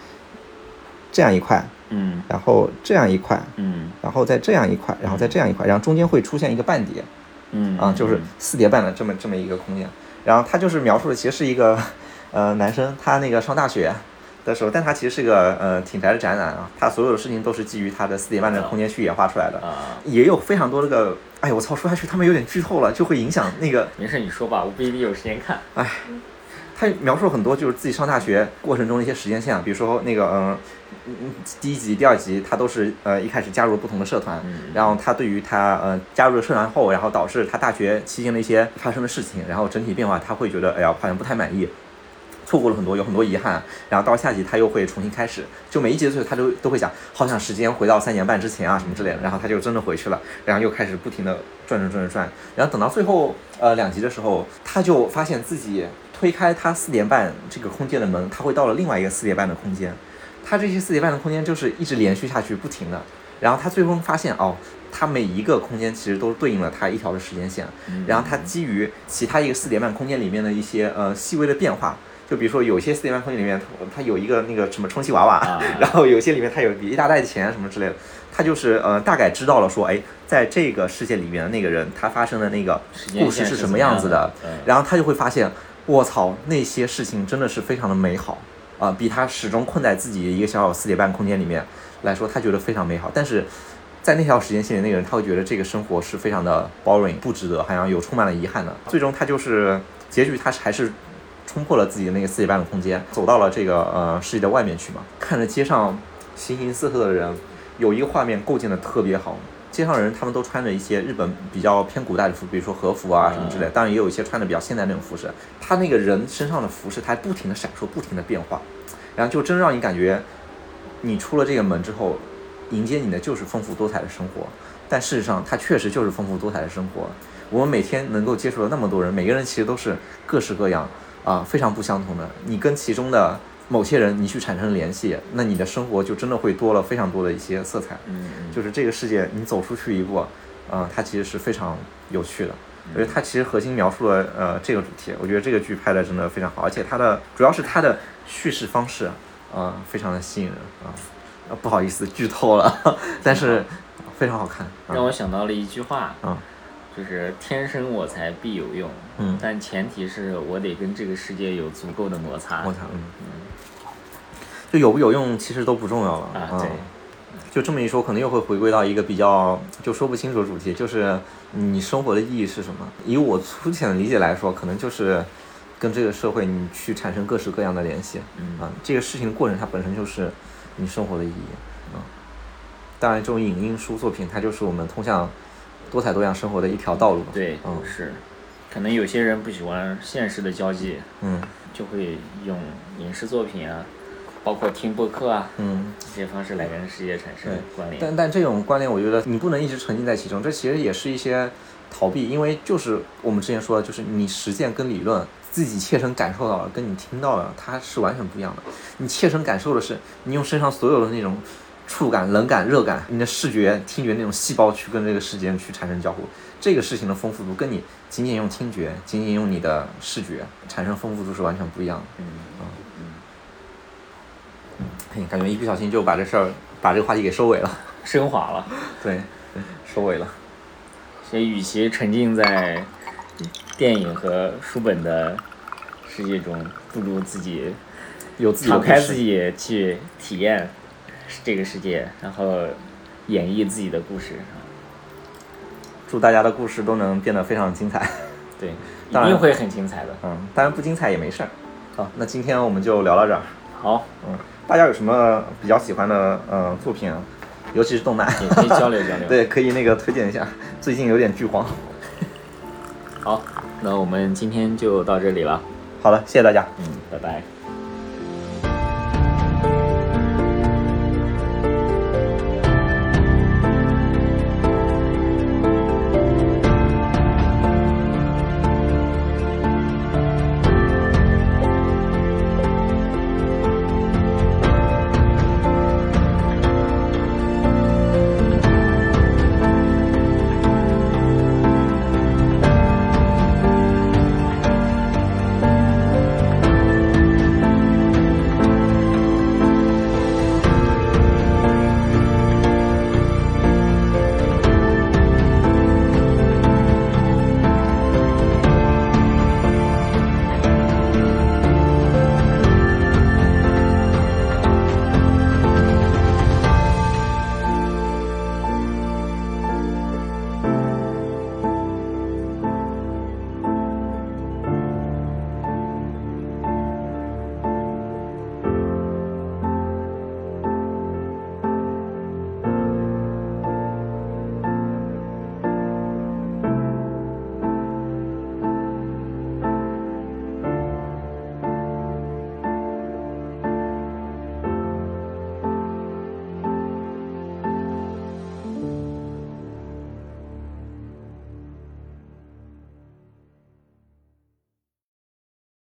这样一块，嗯然后这样一块，嗯然后再这样一块，然后再这样一块，然后中间会出现一个半叠嗯啊，就是四叠半的这么这么一个空间。然后它就是描述的其实是一个呃男生，他那个上大学。的时候，但他其实是个呃挺宅的宅男啊，他所有的事情都是基于他的四点半的空间去演化出来的，啊，也有非常多这个，哎我操，说下去他们有点剧透了，就会影响那个没事你说吧，我不一定有时间看。哎他描述很多就是自己上大学过程中的一些时间线啊，比如说那个嗯第一集、第二集，他都是呃一开始加入了不同的社团，嗯然后他对于他呃加入了社团后，然后导致他大学期间的一些发生的事情，然后整体变化，他会觉得哎呀好像不太满意。错过了很多，有很多遗憾，然后到下集他又会重新开始，就每一集的时候他都都会想，好想时间回到三年半之前啊什么之类的，然后他就真的回去了，然后又开始不停的转转转转转，然后等到最后呃两集的时候，他就发现自己推开他四点半这个空间的门，他会到了另外一个四点半的空间，他这些四点半的空间就是一直连续下去，不停的，然后他最终发现哦。他每一个空间其实都对应了他一条的时间线，然后他基于其他一个四点半空间里面的一些呃细微的变化，就比如说有些四点半空间里面它它有一个那个什么充气娃娃，啊 然后有些里面它有一大袋钱什么之类的，他就是呃大概知道了说，哎，在这个世界里面的那个人他发生的那个故事是什么样子的，嗯然后他就会发现，我操，那些事情真的是非常的美好啊、比他始终困在自己一个小小四点半空间里面来说，他觉得非常美好，但是。在那条时间线里，那个人他会觉得这个生活是非常的 boring，不值得，好像有充满了遗憾的。最终他就是结局，他是还是冲破了自己的那个四点半的空间，走到了这个呃世界的外面去嘛。看着街上形形色色的人，有一个画面构建的特别好，街上人他们都穿着一些日本比较偏古代的服，比如说和服啊什么之类，当然也有一些穿的比较现代那种服饰。他那个人身上的服饰，它还不停的闪烁，不停的变化，然后就真让你感觉，你出了这个门之后，迎接你的就是丰富多彩的生活。但事实上，它确实就是丰富多彩的生活。我们每天能够接触的那么多人，每个人其实都是各式各样啊，非常不相同的。你跟其中的某些人，你去产生联系，那你的生活就真的会多了非常多的一些色彩。嗯就是这个世界，你走出去一步，啊、它其实是非常有趣的。我觉得它其实核心描述了呃这个主题，我觉得这个剧拍的真的非常好，而且它的主要是它的叙事方式啊、非常的吸引人啊、啊不好意思剧透了，但是非常好看。啊让我想到了一句话，啊就是天生我材必有用，嗯。但前提是我得跟这个世界有足够的摩擦。摩擦，嗯，嗯。就有不有用其实都不重要了啊，对，就这么一说，可能又会回归到一个比较就说不清楚的主题，就是你生活的意义是什么？以我粗浅的理解来说，可能就是跟这个社会你去产生各式各样的联系，嗯。啊，这个事情的过程它本身就是你生活的意义，啊，当然这种影音书作品，它就是我们通向多彩多样生活的一条道路，对，嗯是，可能有些人不喜欢现实的交际，嗯就会用影视作品啊，包括听播客啊嗯。这些方式来跟世界产生关联。但但这种关联，我觉得你不能一直沉浸在其中，这其实也是一些逃避，因为就是我们之前说的，就是你实践跟理论自己切身感受到了，跟你听到了它是完全不一样的。你切身感受的是你用身上所有的那种触感、冷感、热感，你的视觉、听觉那种细胞去跟这个世界去产生交互，这个事情的丰富度跟你仅仅用听觉、仅仅用你的视觉产生丰富度是完全不一样的。嗯嘿，感觉一不小心就把这事儿把这个话题给收尾了。升华了。对，收尾了。所以，与其沉浸在电影和书本的世界中，不如自己有自己的敞开自己去体验这个世界，然后演绎自己的故事。祝大家的故事都能变得非常精彩。对，一定会很精彩的。嗯，当然不精彩也没事儿。好，那今天我们就聊到这儿。好，嗯，大家有什么比较喜欢的呃作品啊？尤其是动漫，也可以交流交流。对，可以那个推荐一下。最近有点剧荒。好，那我们今天就到这里了。好了，谢谢大家。嗯，拜拜。